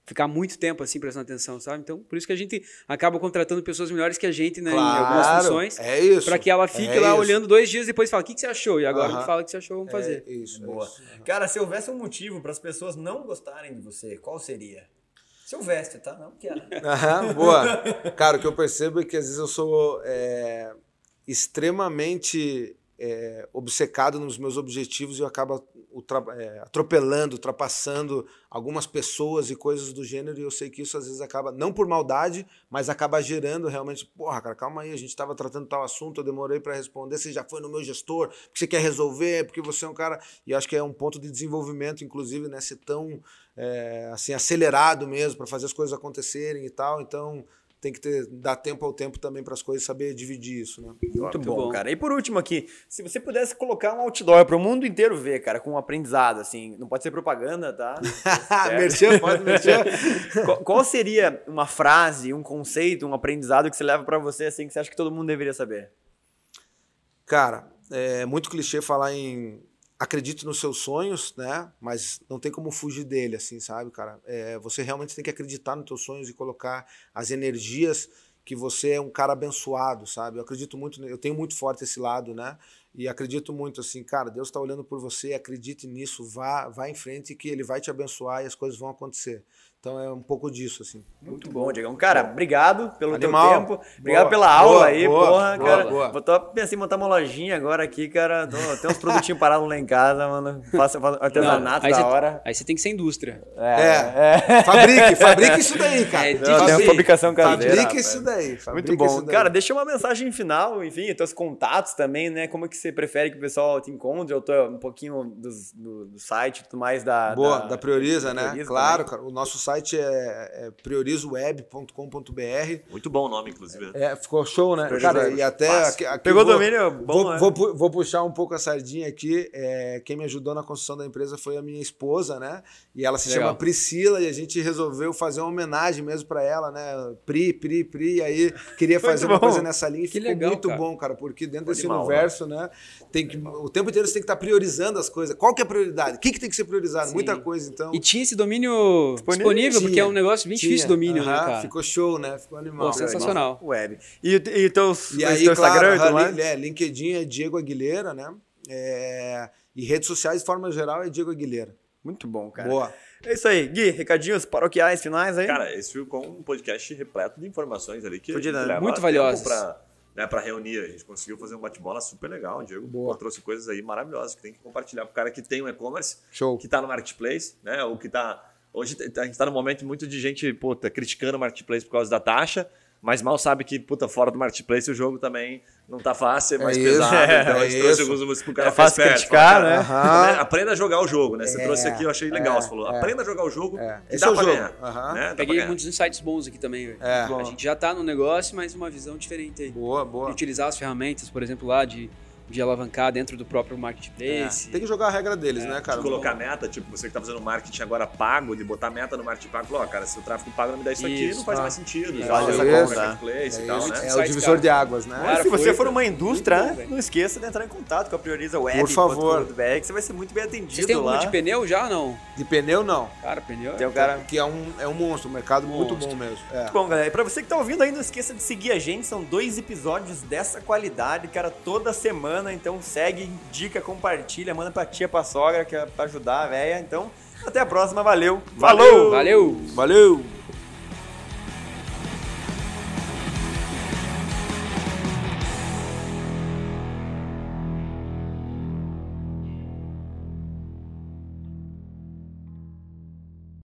ficar muito tempo assim prestando atenção, sabe? Então, por isso que a gente acaba contratando pessoas melhores que a gente, né? em algumas Claro, funções. É isso. Pra que ela fique É lá isso. olhando dois dias e depois fala, o que, que você achou? E agora a Aham. gente fala o que você achou, vamos fazer. É isso. é Boa. isso. Cara, se houvesse um motivo para as pessoas não gostarem de você, qual seria? Se houvesse, tá? Não quero. Aham, boa. Cara, o que eu percebo é que às vezes eu sou é, extremamente é, obcecado nos meus objetivos e eu acabo ultra- é, atropelando, ultrapassando algumas pessoas e coisas do gênero e eu sei que isso às vezes acaba, não por maldade, mas acaba gerando realmente, porra, cara, calma aí, a gente estava tratando tal assunto, eu demorei para responder, você já foi no meu gestor, porque você quer resolver, porque você é um cara... E acho que é um ponto de desenvolvimento, inclusive, né, ser tão é, assim, acelerado mesmo para fazer as coisas acontecerem e tal. Então tem que ter, dar tempo ao tempo também para as coisas saber dividir isso, né? Muito bom, bom. cara. E por último aqui, se você pudesse colocar um outdoor para o mundo inteiro ver, cara, com um aprendizado, assim, não pode ser propaganda, tá? merchan, pode merchan. qual, qual seria uma frase, um conceito, um aprendizado que você leva para você, assim, que você acha que todo mundo deveria saber? Cara, é muito clichê falar em acredite nos seus sonhos, né? Mas não tem como fugir dele, assim, sabe, cara? É, você realmente tem que acreditar nos teus sonhos e colocar as energias que você é um cara abençoado, sabe? Eu acredito muito, eu tenho muito forte esse lado, né? E acredito muito assim, cara, Deus está olhando por você, acredite nisso, vá, vá em frente que Ele vai te abençoar e as coisas vão acontecer. Então é um pouco disso, assim. Muito bom, Diegão. Cara, obrigado pelo Animal. teu tempo. Obrigado Boa. pela aula Boa, aí, boa, porra, boa, cara. boa. Vou tô pensando em montar uma lojinha agora aqui, cara. Tô, tem uns produtinhos parados lá em casa, mano. Faço, faço artesanato aí, da você, hora. aí você tem que ser indústria. É, fabrique, fabrique isso daí, cara. É, Não, tem uma Fabrique- fabricação caseira. Fabrique isso daí. fabrique Muito bom. isso daí. Cara, deixa uma mensagem final, enfim, teus contatos também, né? Como é que você prefere que o pessoal te encontre? Eu tô um pouquinho dos- do, do site e tudo mais da. Boa, da, Prioriza, da né? Prioriza claro, também. cara. O nosso site site é, é priorizoweb.com.br. Muito bom o nome, inclusive. É, ficou show, né? Priorizo Cara, e até. Aqui, aqui Pegou vou- domínio bom, Vou, né? vou vou puxar um pouco a sardinha aqui. É, quem me ajudou na construção da empresa foi a minha esposa, né? E ela se Legal. chama Priscila e a gente resolveu fazer uma homenagem mesmo para ela, né? Pri, Pri, Pri. E aí queria fazer uma coisa nessa linha e Que ficou legal, muito cara. bom, cara, porque dentro desse Animal, universo, né? Tem que, o tempo inteiro você tem que estar priorizando as coisas. Qual que é a prioridade? O que, que tem que ser priorizado? Sim. Muita coisa, então. E tinha esse domínio disponível, Tinha. porque é um negócio bem difícil Tinha. domínio, né, Aham, cara? Ficou show, né? Ficou animal. Pô, sensacional. Web. E, e teus, E teu aí, claro, Instagram tudo aham, mais? li- é, LinkedIn é Diego Aguilera, né? É, e redes sociais, de forma geral, é Diego Aguilera. Muito bom, cara. Boa. É isso aí. Gui, recadinhos paroquiais finais aí? Cara, esse ficou um podcast repleto de informações ali que, que né? Muito valiosas. Pra, né, pra reunir. A gente conseguiu fazer um bate-bola super legal. O Diego Boa. trouxe coisas aí maravilhosas que tem que compartilhar pro cara que tem um e-commerce, que tá no marketplace, né? Ou que tá. Hoje a gente tá num momento muito de gente, puta, criticando o marketplace por causa da taxa. Mas mal sabe que, puta, fora do marketplace o jogo também não tá fácil, é mais É isso, pesado. é, então a é gente trouxe isso. alguns músicos pro cara É fácil esperto, criticar, fala, né? cara, Aham. Aprenda a jogar o jogo, né? Você É, trouxe aqui, eu achei legal. é, Você falou, é. aprenda a jogar o jogo É. que Esse dá é o pra jogo. ganhar. Aham. né? Peguei ganhar. muitos insights bons aqui também, velho. É. A gente já tá no negócio, mas uma visão diferente aí. Boa, De boa. utilizar as ferramentas, por exemplo, lá de, de alavancar dentro do próprio É, marketplace. Tem que jogar a regra deles, né, cara? de colocar meta, tipo, você que tá fazendo marketing agora pago, de botar meta no marketing pago, ó, cara, se o tráfego pago não me dá isso, aqui, Isso, não faz tá. mais sentido. É, eu essa pro marketplace É, e tal, isso, né? é o divisor cara. de águas, né? Cara, se você foi, for uma indústria, muito bom, não esqueça de entrar em contato com a Prioriza Web. Por favor. que você vai ser muito bem atendido Vocês têm um lá. de pneu já ou não? De pneu, não. Cara, pneu Tem é... o cara... Que é um, é um monstro, um mercado muito Monstro. bom mesmo. É. Muito bom, galera. E pra você que tá ouvindo aí, não esqueça de seguir a gente. São dois episódios dessa qualidade, cara, toda semana. Então segue, indica, compartilha, manda pra tia, pra sogra, que é pra ajudar a véia. Então, até a próxima. Valeu. Valeu. Falou! Valeu! Valeu!